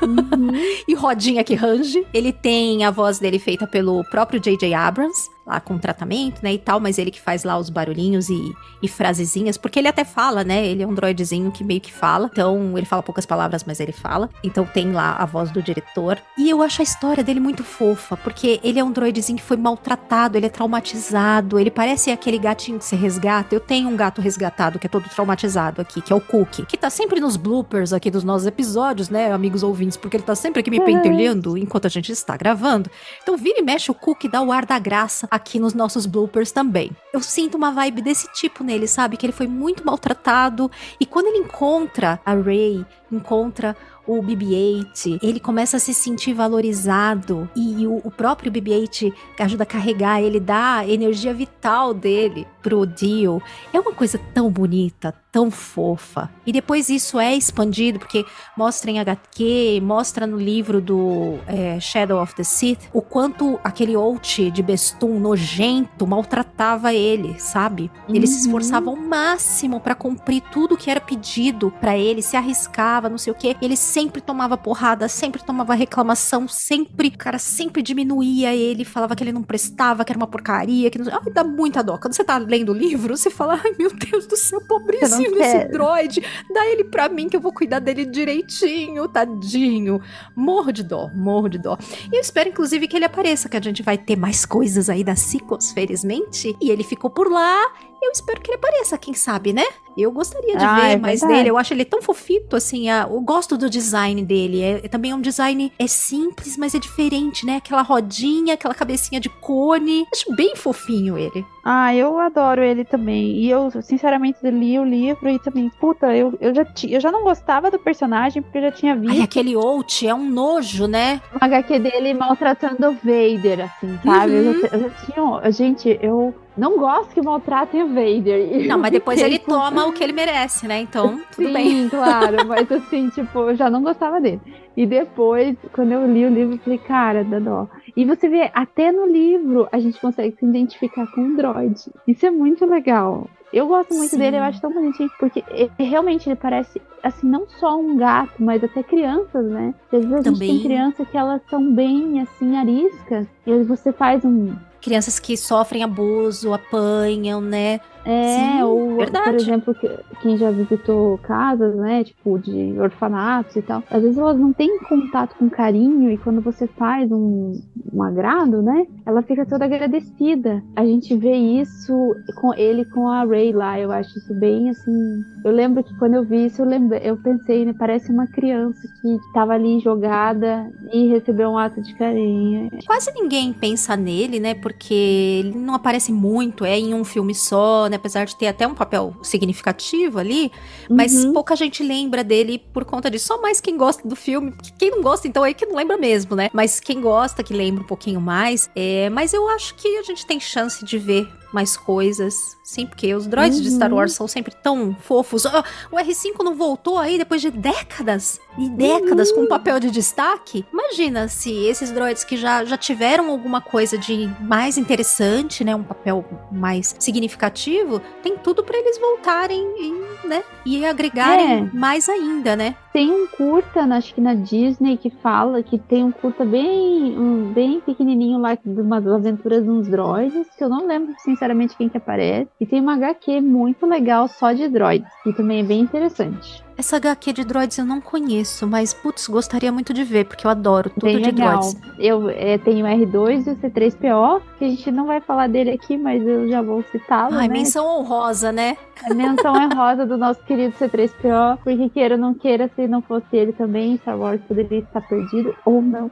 B: Uhum. e rodinha que range. Ele tem a voz dele feita pelo próprio J.J. Abrams. Lá com tratamento, né, e tal, mas ele que faz lá os barulhinhos e, e frasezinhas, porque ele até fala, né, ele é um droidezinho que meio que fala, então ele fala poucas palavras, mas ele fala, então tem lá a voz do diretor, e eu acho a história dele muito fofa, porque ele é um droidezinho que foi maltratado, ele é traumatizado, ele parece aquele gatinho que você resgata, eu tenho um gato resgatado que é todo traumatizado aqui, que é o Cookie, que tá sempre nos bloopers aqui dos nossos episódios, né, amigos ouvintes, porque ele tá sempre aqui me pentelhando enquanto a gente está gravando, então vira e mexe o Cookie dá o ar da graça aqui nos nossos bloopers também. Eu sinto uma vibe desse tipo nele, sabe? Que ele foi muito maltratado e quando ele encontra a Ray, encontra o BB-8, ele começa a se sentir valorizado e o, o próprio BB-8 ajuda a carregar, ele dá a energia vital dele pro Dio. É uma coisa tão bonita, tão fofa. E depois isso é expandido, porque mostra em HQ, mostra no livro do é, Shadow of the Sith, o quanto aquele Out de Bestum nojento maltratava ele, sabe? Ele uhum. se esforçava ao máximo para cumprir tudo que era pedido para ele, se arriscava, não sei o que. Ele sempre tomava porrada, sempre tomava reclamação, sempre, cara, sempre diminuía ele, falava que ele não prestava, que era uma porcaria, que não... Ai, dá muita dó. Quando você tá lendo o livro, você fala, ai meu Deus do céu, pobrezinho desse droid. Dá ele pra mim que eu vou cuidar dele direitinho, tadinho. Morro de dó, morro de dó. E eu espero, inclusive, que ele apareça, que a gente vai ter mais coisas aí da Sequels, felizmente. E ele ficou por lá eu espero que ele apareça, quem sabe, né? Eu gostaria de ah, ver é mais verdade. dele. Eu acho ele tão fofito, assim. A, eu gosto do design dele. É, é, também um design é simples, mas é diferente, né? Aquela rodinha, aquela cabecinha de cone. Acho bem fofinho ele.
C: Ah, eu adoro ele também. E eu, sinceramente, li o livro e também, puta, eu, eu, já, eu já não gostava do personagem porque eu já tinha visto. Ai,
B: aquele Out é um nojo, né?
C: O HQ dele maltratando o Vader, assim, sabe? Uhum. Eu, já, eu já tinha. Gente, eu não gosto que maltratem o Vader.
B: Não, mas depois ele toma o que ele merece, né? Então, tudo
C: Sim,
B: bem.
C: claro, mas assim, tipo, eu já não gostava dele. E depois, quando eu li o livro, eu falei, cara, dá dó. E você vê, até no livro a gente consegue se identificar com um droid. Isso é muito legal. Eu gosto muito Sim. dele, eu acho tão bonitinho, porque ele, realmente ele parece, assim, não só um gato, mas até crianças, né? Às vezes a Também. gente tem crianças que elas são bem, assim, ariscas, e aí você faz um,
B: crianças que sofrem abuso, apanham, né?
C: É, Sim, ou, verdade. por exemplo, quem já visitou casas, né, tipo, de orfanatos e tal, às vezes elas não têm contato com carinho e quando você faz um, um agrado, né, ela fica toda agradecida. A gente vê isso com ele com a Ray lá, eu acho isso bem, assim, eu lembro que quando eu vi isso, eu, lembrei, eu pensei, né, parece uma criança que tava ali jogada e recebeu um ato de carinho.
B: Quase ninguém pensa nele, né, porque ele não aparece muito, é em um filme só, né? Apesar de ter até um papel significativo ali, mas uhum. pouca gente lembra dele por conta disso. Só mais quem gosta do filme. Quem não gosta, então, aí que não lembra mesmo, né? Mas quem gosta, que lembra um pouquinho mais. É, mas eu acho que a gente tem chance de ver mais coisas. Sim, porque os droids uhum. de Star uhum. Wars são sempre tão fofos. Oh, o R5 não voltou aí depois de décadas e décadas uhum. com papel de destaque? Imagina se esses droids que já, já tiveram alguma coisa de mais interessante, né? Um papel mais significativo, tem tudo para eles voltarem e, né? E agregarem é. mais ainda, né?
C: Tem um curta, acho que na Disney, que fala que tem um curta bem, um, bem pequenininho lá de umas aventuras de uns droids, que eu não lembro sinceramente quem que aparece. E tem uma HQ muito legal só de droids, que também é bem interessante.
B: Essa HQ de droids eu não conheço, mas putz, gostaria muito de ver, porque eu adoro tudo Bem de legal. droids.
C: Eu é, tenho o R2 e o C3PO, que a gente não vai falar dele aqui, mas eu já vou citá-lo. Ai,
B: né? menção honrosa, né?
C: A menção honrosa do nosso querido C3PO, porque queira ou não queira, se não fosse ele também, Star Wars poderia estar perdido ou não.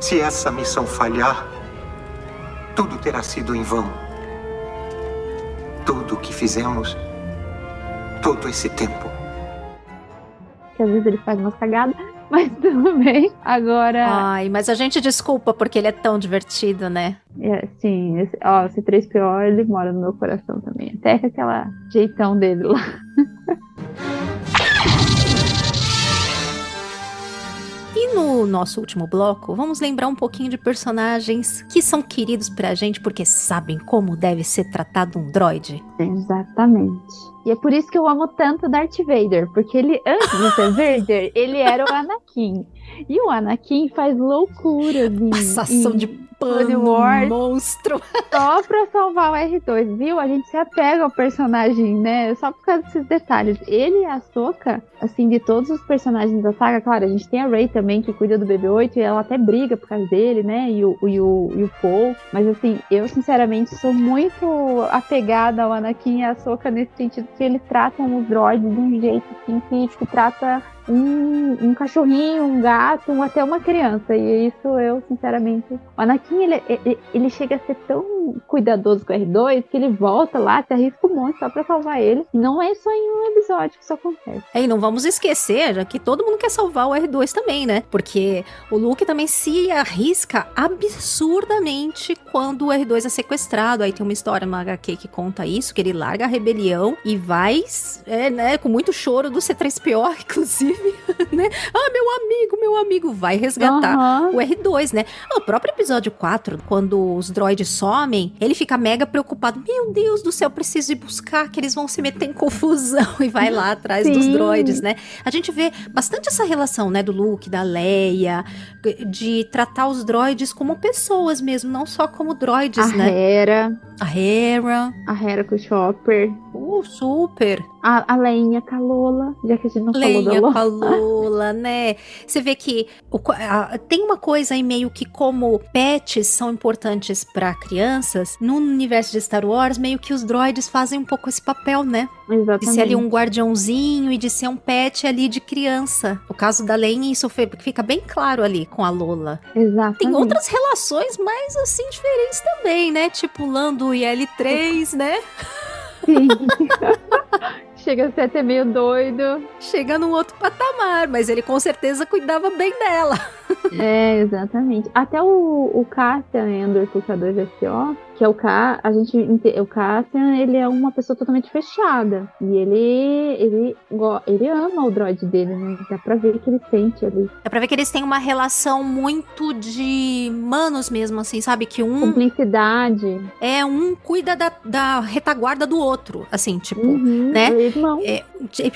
H: Se essa missão falhar, tudo terá sido em vão. Tudo o que fizemos, todo esse tempo
C: que às vezes ele faz uma cagada, mas tudo bem. Agora.
B: Ai, mas a gente desculpa porque ele é tão divertido, né?
C: É, sim, esse, ó, esse 3PO ele mora no meu coração também. Até com aquela jeitão dele lá.
B: E no nosso último bloco, vamos lembrar um pouquinho de personagens que são queridos pra gente porque sabem como deve ser tratado um droid.
C: Exatamente. E é por isso que eu amo tanto Darth Vader, porque ele, antes de ser Vader, ele era o Anakin. E o Anakin faz loucuras.
B: Passação em, de pano, Wars, monstro.
C: Só pra salvar o R2, viu? A gente se apega ao personagem, né? Só por causa desses detalhes. Ele e a Soka, assim, de todos os personagens da saga, claro, a gente tem a Rey também, que cuida do BB-8, e ela até briga por causa dele, né? E o, e o, e o Paul. Mas, assim, eu, sinceramente, sou muito apegada ao Anakin e a Soka nesse sentido, que eles tratam os droids de um jeito, assim, que, tipo, trata um, um cachorrinho, um gato, um, até uma criança. E isso eu, sinceramente. O Anakin, ele, ele, ele, chega a ser tão cuidadoso com o R2 que ele volta lá, até arrisca um monte só pra salvar ele. Não é só em um episódio que isso acontece.
B: É, e não vamos esquecer que todo mundo quer salvar o R2 também, né? Porque o Luke também se arrisca absurdamente quando o R2 é sequestrado. Aí tem uma história no HQ que conta isso, que ele larga a rebelião e vai, é, né, com muito choro do C3PO, inclusive né? Ah, meu amigo, meu amigo, vai resgatar uhum. o R2, né? O próprio episódio 4, quando os droids somem, ele fica mega preocupado. Meu Deus do céu, preciso ir buscar, que eles vão se meter em confusão e vai lá atrás Sim. dos droids, né? A gente vê bastante essa relação, né, do Luke, da Leia, de tratar os droids como pessoas mesmo, não só como droids,
C: a
B: né?
C: Hera.
B: A Hera.
C: A Hera com o Chopper.
B: Uh, super.
C: A, a Leinha com a Lola, já que a gente não
B: Leinha
C: falou da Lola.
B: com a Lola, né? Você vê que o, a, tem uma coisa aí meio que como pets são importantes para crianças, no universo de Star Wars, meio que os droids fazem um pouco esse papel, né?
C: Exatamente.
B: De ser ali um guardiãozinho e de ser um pet ali de criança. No caso da Leinha, isso fica bem claro ali com a Lola.
C: Exatamente.
B: Tem outras relações mais assim diferentes também, né? Tipo Lando e L3, né?
C: Sim. Chega a ser até meio doido.
B: Chega num outro patamar, mas ele com certeza cuidava bem dela.
C: É, exatamente. Até o, o Cassian Endor, com o K2SO, que é o K, a gente, o Cassian, ele é uma pessoa totalmente fechada. E ele, ele, ele ama o droid dele, né? Dá pra ver que ele sente ali.
B: Dá pra ver que eles têm uma relação muito de manos mesmo, assim, sabe? Que um...
C: Cumplicidade.
B: É, um cuida da, da retaguarda do outro, assim, tipo, uhum, né?
C: Irmão.
B: É,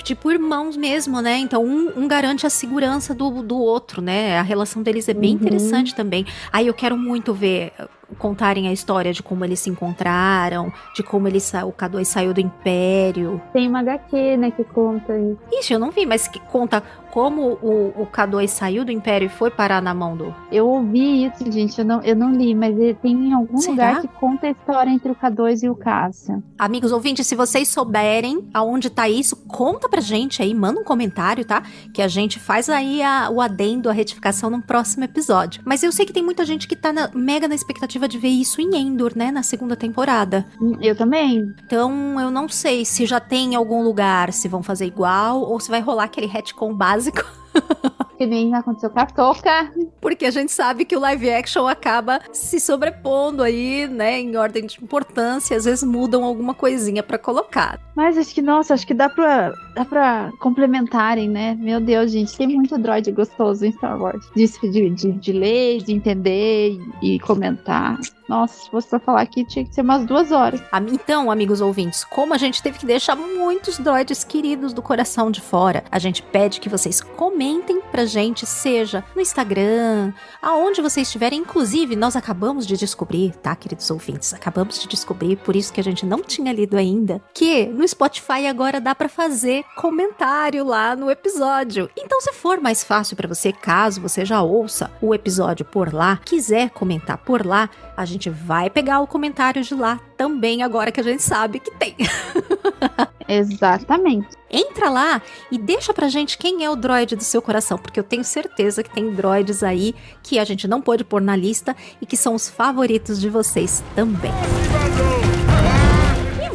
B: tipo irmãos mesmo, né? Então, um, um, garante a segurança do, do outro, né? A relação deles é bem uhum. interessante também. Aí eu quero muito ver contarem a história de como eles se encontraram, de como ele o K2 saiu do Império.
C: Tem uma HQ, né, que conta isso.
B: Ixi, eu não vi, mas que conta como o, o K2 saiu do Império e foi parar na mão do.
C: Eu ouvi isso, gente, eu não, eu não li, mas tem em algum Será? lugar que conta a história entre o K2 e o Cassian.
B: Amigos ouvintes, se vocês souberem aonde tá isso, conta pra gente aí, manda um comentário, tá? Que a gente faz aí a, o adendo, a retificação no próximo episódio. Mas eu sei que tem muita gente que tá na, mega na expectativa de ver isso em Endor, né? Na segunda temporada.
C: Eu também.
B: Então, eu não sei se já tem em algum lugar, se vão fazer igual, ou se vai rolar aquele retcon básico. básico.
C: Que nem aconteceu com a Toca.
B: Porque a gente sabe que o live action acaba se sobrepondo aí, né, em ordem de importância, às vezes mudam alguma coisinha para colocar.
C: Mas acho que, nossa, acho que dá pra, dá pra complementarem, né? Meu Deus, gente, tem muito droid gostoso em Star Wars. De, de, de, de ler, de entender e, e comentar. Nossa, se fosse pra falar aqui, tinha que ser umas duas horas.
B: Então, amigos ouvintes, como a gente teve que deixar muitos droids queridos do coração de fora, a gente pede que vocês comentem pra gente, seja no Instagram, aonde vocês estiverem. Inclusive, nós acabamos de descobrir, tá, queridos ouvintes? Acabamos de descobrir, por isso que a gente não tinha lido ainda, que no Spotify agora dá para fazer comentário lá no episódio. Então, se for mais fácil para você, caso você já ouça o episódio por lá, quiser comentar por lá, a gente vai pegar o comentário de lá também, agora que a gente sabe que tem.
C: Exatamente.
B: Entra lá e deixa pra gente quem é o droid do seu coração, porque eu tenho certeza que tem droids aí que a gente não pode pôr na lista e que são os favoritos de vocês também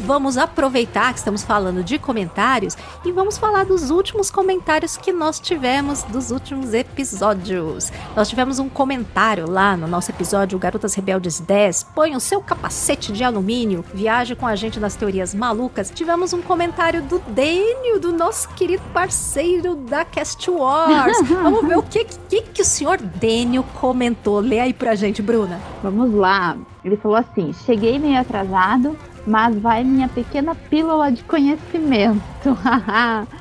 B: vamos aproveitar que estamos falando de comentários e vamos falar dos últimos comentários que nós tivemos dos últimos episódios. Nós tivemos um comentário lá no nosso episódio Garotas Rebeldes 10. Põe o seu capacete de alumínio, viaje com a gente nas teorias malucas. Tivemos um comentário do Dênio, do nosso querido parceiro da Cast Wars. vamos ver o que, que, que o senhor Dênio comentou. Lê aí pra gente, Bruna.
C: Vamos lá. Ele falou assim: cheguei meio atrasado mas vai minha pequena pílula de conhecimento.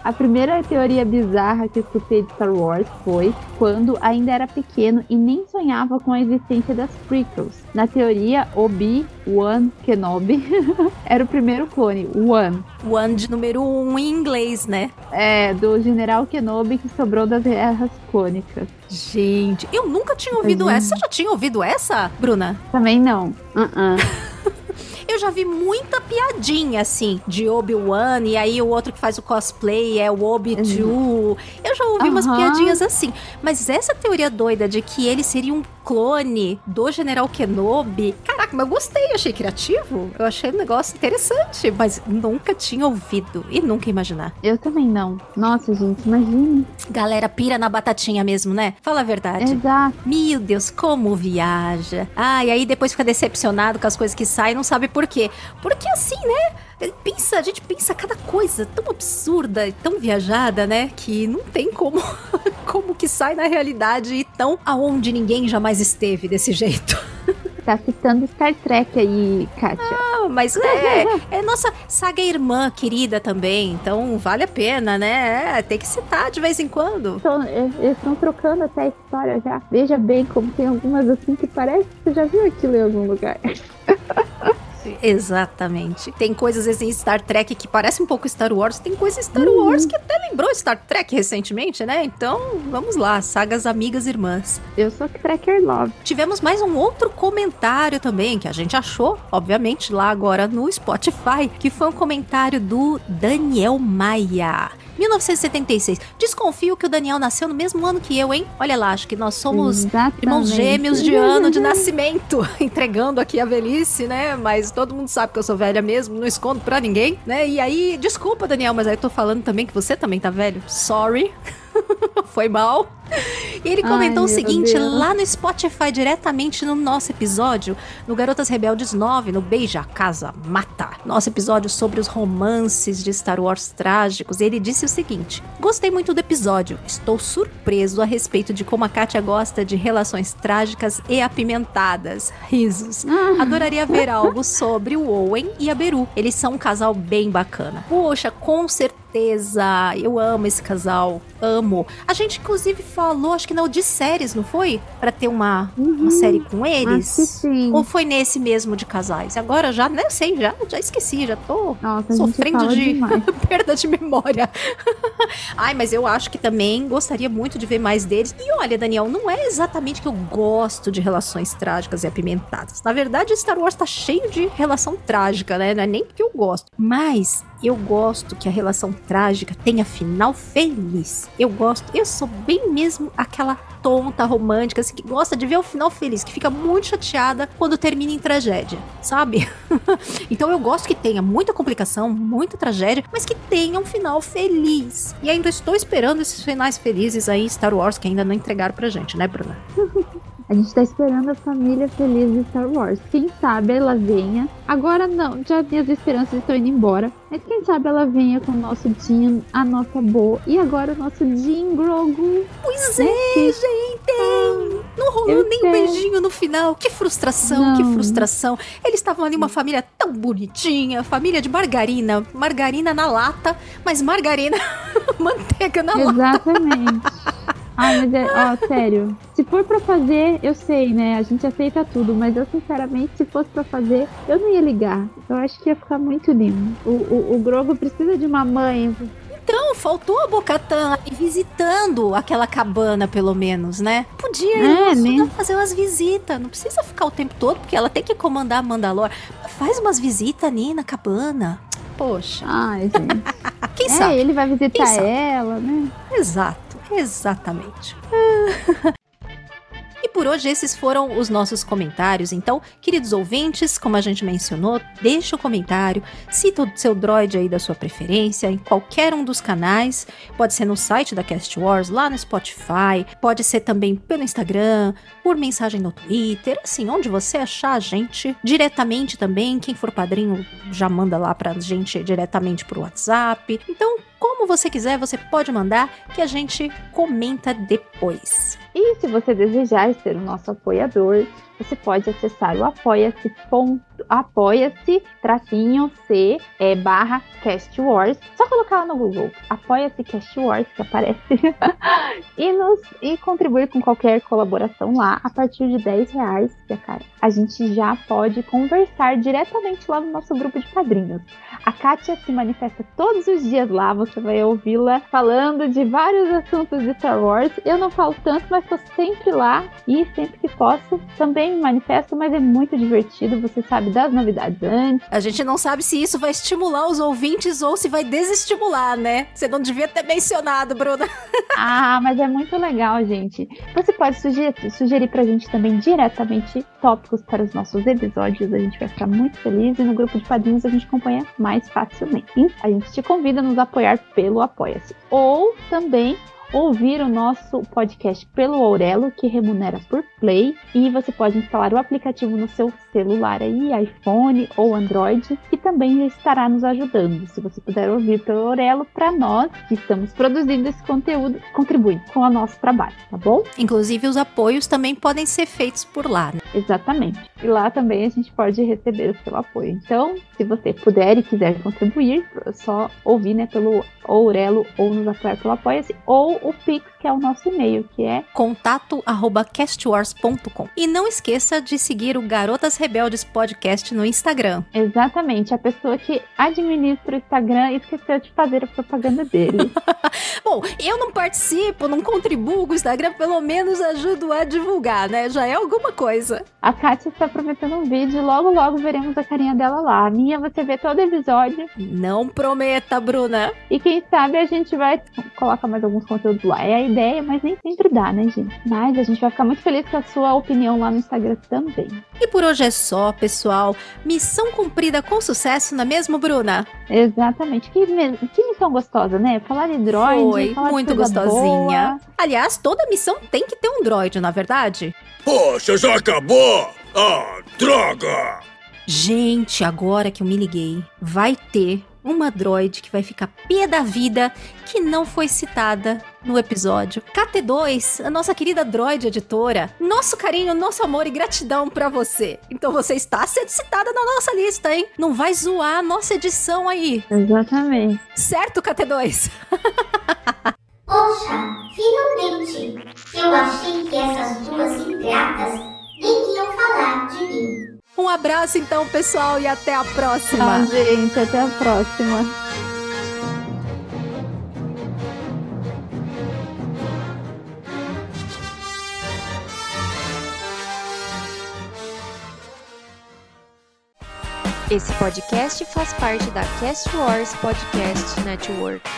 C: a primeira teoria bizarra que escutei de Star Wars foi quando ainda era pequeno e nem sonhava com a existência das prequels. Na teoria, Obi-Wan Kenobi era o primeiro clone, One.
B: One de número um em inglês, né?
C: É, do General Kenobi que sobrou das guerras clônicas.
B: Gente, eu nunca tinha ouvido uhum. essa. Você já tinha ouvido essa, Bruna?
C: Também não. Uh -uh.
B: eu já vi muita piadinha, assim, de Obi-Wan, e aí o outro que faz o cosplay é o Obi-2. Uhum. Eu já ouvi uhum. umas piadinhas assim. Mas essa teoria doida de que ele seria um clone do General Kenobi. Caraca, mas eu gostei, achei criativo. Eu achei um negócio interessante, mas nunca tinha ouvido e nunca imaginar.
C: Eu também não. Nossa, gente, imagine.
B: Galera pira na batatinha mesmo, né? Fala a verdade.
C: Exato.
B: Meu Deus, como viaja. Ah, e aí depois fica decepcionado com as coisas que saem, não sabe por quê. Porque assim, né? Pensa, a gente pensa cada coisa tão absurda e tão viajada, né? Que não tem como, como que sai na realidade e tão aonde ninguém jamais esteve desse jeito.
C: Tá citando Star Trek aí, Kátia.
B: Ah, mas é, é nossa saga irmã querida também, então vale a pena, né? É, tem que citar de vez em quando.
C: Então, eles estão trocando até a história já. Veja bem como tem algumas assim que parece que você já viu aquilo em algum lugar.
B: Exatamente. Tem coisas assim Star Trek que parece um pouco Star Wars, tem coisas Star uhum. Wars que até lembrou Star Trek recentemente, né? Então, vamos lá, sagas amigas irmãs.
C: Eu sou Trekker Love.
B: Tivemos mais um outro comentário também que a gente achou, obviamente, lá agora no Spotify, que foi um comentário do Daniel Maia. 1976. Desconfio que o Daniel nasceu no mesmo ano que eu, hein? Olha lá, acho que nós somos Exatamente. irmãos gêmeos de ano de nascimento. Entregando aqui a velhice, né? Mas todo mundo sabe que eu sou velha mesmo, não escondo pra ninguém, né? E aí, desculpa, Daniel, mas aí eu tô falando também que você também tá velho. Sorry. Foi mal. E ele comentou Ai, o seguinte lá no Spotify, diretamente no nosso episódio, no Garotas Rebeldes 9, no Beija Casa Mata. Nosso episódio sobre os romances de Star Wars trágicos. E ele disse o seguinte: Gostei muito do episódio. Estou surpreso a respeito de como a Katia gosta de relações trágicas e apimentadas. Risos. Ah. Adoraria ver algo sobre o Owen e a Beru. Eles são um casal bem bacana. Poxa, com certeza certeza. Eu amo esse casal. Amo. A gente, inclusive, falou, acho que não, de séries, não foi? para ter uma, uhum. uma série com eles?
C: sim.
B: Ou foi nesse mesmo de casais? Agora já, nem sei, já, já esqueci, já tô Nossa, sofrendo de perda de memória. Ai, mas eu acho que também gostaria muito de ver mais deles. E olha, Daniel, não é exatamente que eu gosto de relações trágicas e apimentadas. Na verdade, Star Wars tá cheio de relação trágica, né? Não é nem que eu gosto. Mas eu gosto que a relação trágica tenha final feliz. Eu gosto, eu sou bem mesmo aquela tonta romântica assim, que gosta de ver o final feliz, que fica muito chateada quando termina em tragédia, sabe? então eu gosto que tenha muita complicação, muita tragédia, mas que tenha um final feliz. E ainda estou esperando esses finais felizes aí Star Wars que ainda não entregaram pra gente, né, Bruna?
C: A gente tá esperando a família feliz de Star Wars. Quem sabe ela venha. Agora não, já minhas esperanças estão indo embora. Mas quem sabe ela venha com o nosso Jean, a nossa Bo e agora o nosso Jean Grogu.
B: Pois né? é, que... gente! Ah, não rolou nem um beijinho no final. Que frustração, não. que frustração. Eles estavam ali uma família tão bonitinha, família de margarina. Margarina na lata, mas margarina, manteiga na
C: Exatamente. lata. Exatamente. Ah, mas é, ó, sério. Se for pra fazer, eu sei, né? A gente aceita tudo, mas eu, sinceramente, se fosse pra fazer, eu não ia ligar. Eu acho que ia ficar muito lindo. O, o, o Grogo precisa de uma mãe.
B: Então, faltou a Bocatã ir visitando aquela cabana, pelo menos, né? Podia
C: ir é, né?
B: fazer umas visitas. Não precisa ficar o tempo todo, porque ela tem que comandar a Mandalor. Faz umas visitas ali na cabana. Poxa.
C: Ai, gente.
B: Quem
C: é,
B: sabe?
C: ele vai visitar ela, né?
B: Exato. Exatamente. E por hoje esses foram os nossos comentários. Então, queridos ouvintes, como a gente mencionou, deixa o comentário, cita o seu droid aí da sua preferência em qualquer um dos canais. Pode ser no site da Cast Wars, lá no Spotify, pode ser também pelo Instagram, por mensagem no Twitter, assim, onde você achar a gente, diretamente também. Quem for padrinho já manda lá pra gente diretamente pro WhatsApp. Então, como você quiser, você pode mandar que a gente comenta depois.
C: E se você desejar ser o nosso apoiador, você pode acessar o apoia-se apoia-se, tracinho C, é, barra Cast Wars. Só colocar lá no Google, apoia-se Cast Wars, que aparece. e, nos, e contribuir com qualquer colaboração lá, a partir de 10 reais, que cara, a gente já pode conversar diretamente lá no nosso grupo de padrinhos. A Kátia se manifesta todos os dias lá, você vai ouvi-la falando de vários assuntos de Star Wars. Eu não falo tanto, mas estou sempre lá e sempre que posso também me manifesto, mas é muito divertido, você sabe das novidades antes.
B: A gente não sabe se isso vai estimular os ouvintes ou se vai desestimular, né? Você não devia ter mencionado, Bruna.
C: ah, mas é muito legal, gente. Você pode sugerir, sugerir pra gente também diretamente tópicos para os nossos episódios, a gente vai ficar muito feliz e no grupo de padrinhos a gente acompanha mais facilmente. E a gente te convida a nos apoiar pelo Apoia-se. Ou também ouvir o nosso podcast pelo Aurelo, que remunera por play, e você pode instalar o aplicativo no seu celular aí, iPhone ou Android, que também estará nos ajudando. Se você puder ouvir pelo Aurelo, para nós que estamos produzindo esse conteúdo, contribui com o nosso trabalho, tá bom?
B: Inclusive os apoios também podem ser feitos por lá, né?
C: Exatamente. E lá também a gente pode receber o seu apoio. Então, se você puder e quiser contribuir, é só ouvir né, pelo Aurelo ou nos apoiar pelo Apoia-se, ou o Pix, que é o nosso e-mail, que é
B: contato@castwars.com. E não esqueça de seguir o Garotas Rebeldes Podcast no Instagram.
C: Exatamente, a pessoa que administra o Instagram esqueceu de fazer a propaganda dele.
B: Bom, eu não participo, não contribuo com o Instagram, pelo menos ajudo a divulgar, né? Já é alguma coisa.
C: A Kátia está prometendo um vídeo, logo logo veremos a carinha dela lá. A minha você vê todo episódio.
B: Não prometa, Bruna.
C: E quem sabe a gente vai colocar mais alguns conteúdos lá. É a ideia, mas nem sempre dá, né, gente? Mas a gente vai ficar muito feliz com a sua opinião lá no Instagram também.
B: E por hoje é só, pessoal. Missão cumprida com sucesso, não é mesmo, Bruna?
C: Exatamente. Que, que missão gostosa, né? Falar de droid.
B: Foi, muito gostosinha. Boa. Aliás, toda missão tem que ter um droid, na é verdade?
I: Poxa, já acabou! Ah, droga!
B: Gente, agora que eu me liguei, vai ter uma droid que vai ficar pé da vida que não foi citada no episódio. KT2, a nossa querida droid editora, nosso carinho, nosso amor e gratidão para você. Então você está sendo citada na nossa lista, hein? Não vai zoar a nossa edição aí.
C: Exatamente.
B: Certo, KT2?
J: Poxa, finalmente! Eu achei que essas duas ingratas nem iam falar de mim.
B: Um abraço então, pessoal, e até a próxima.
C: Tchau, gente. Até a próxima.
K: Esse podcast faz parte da Cast Wars Podcast Network.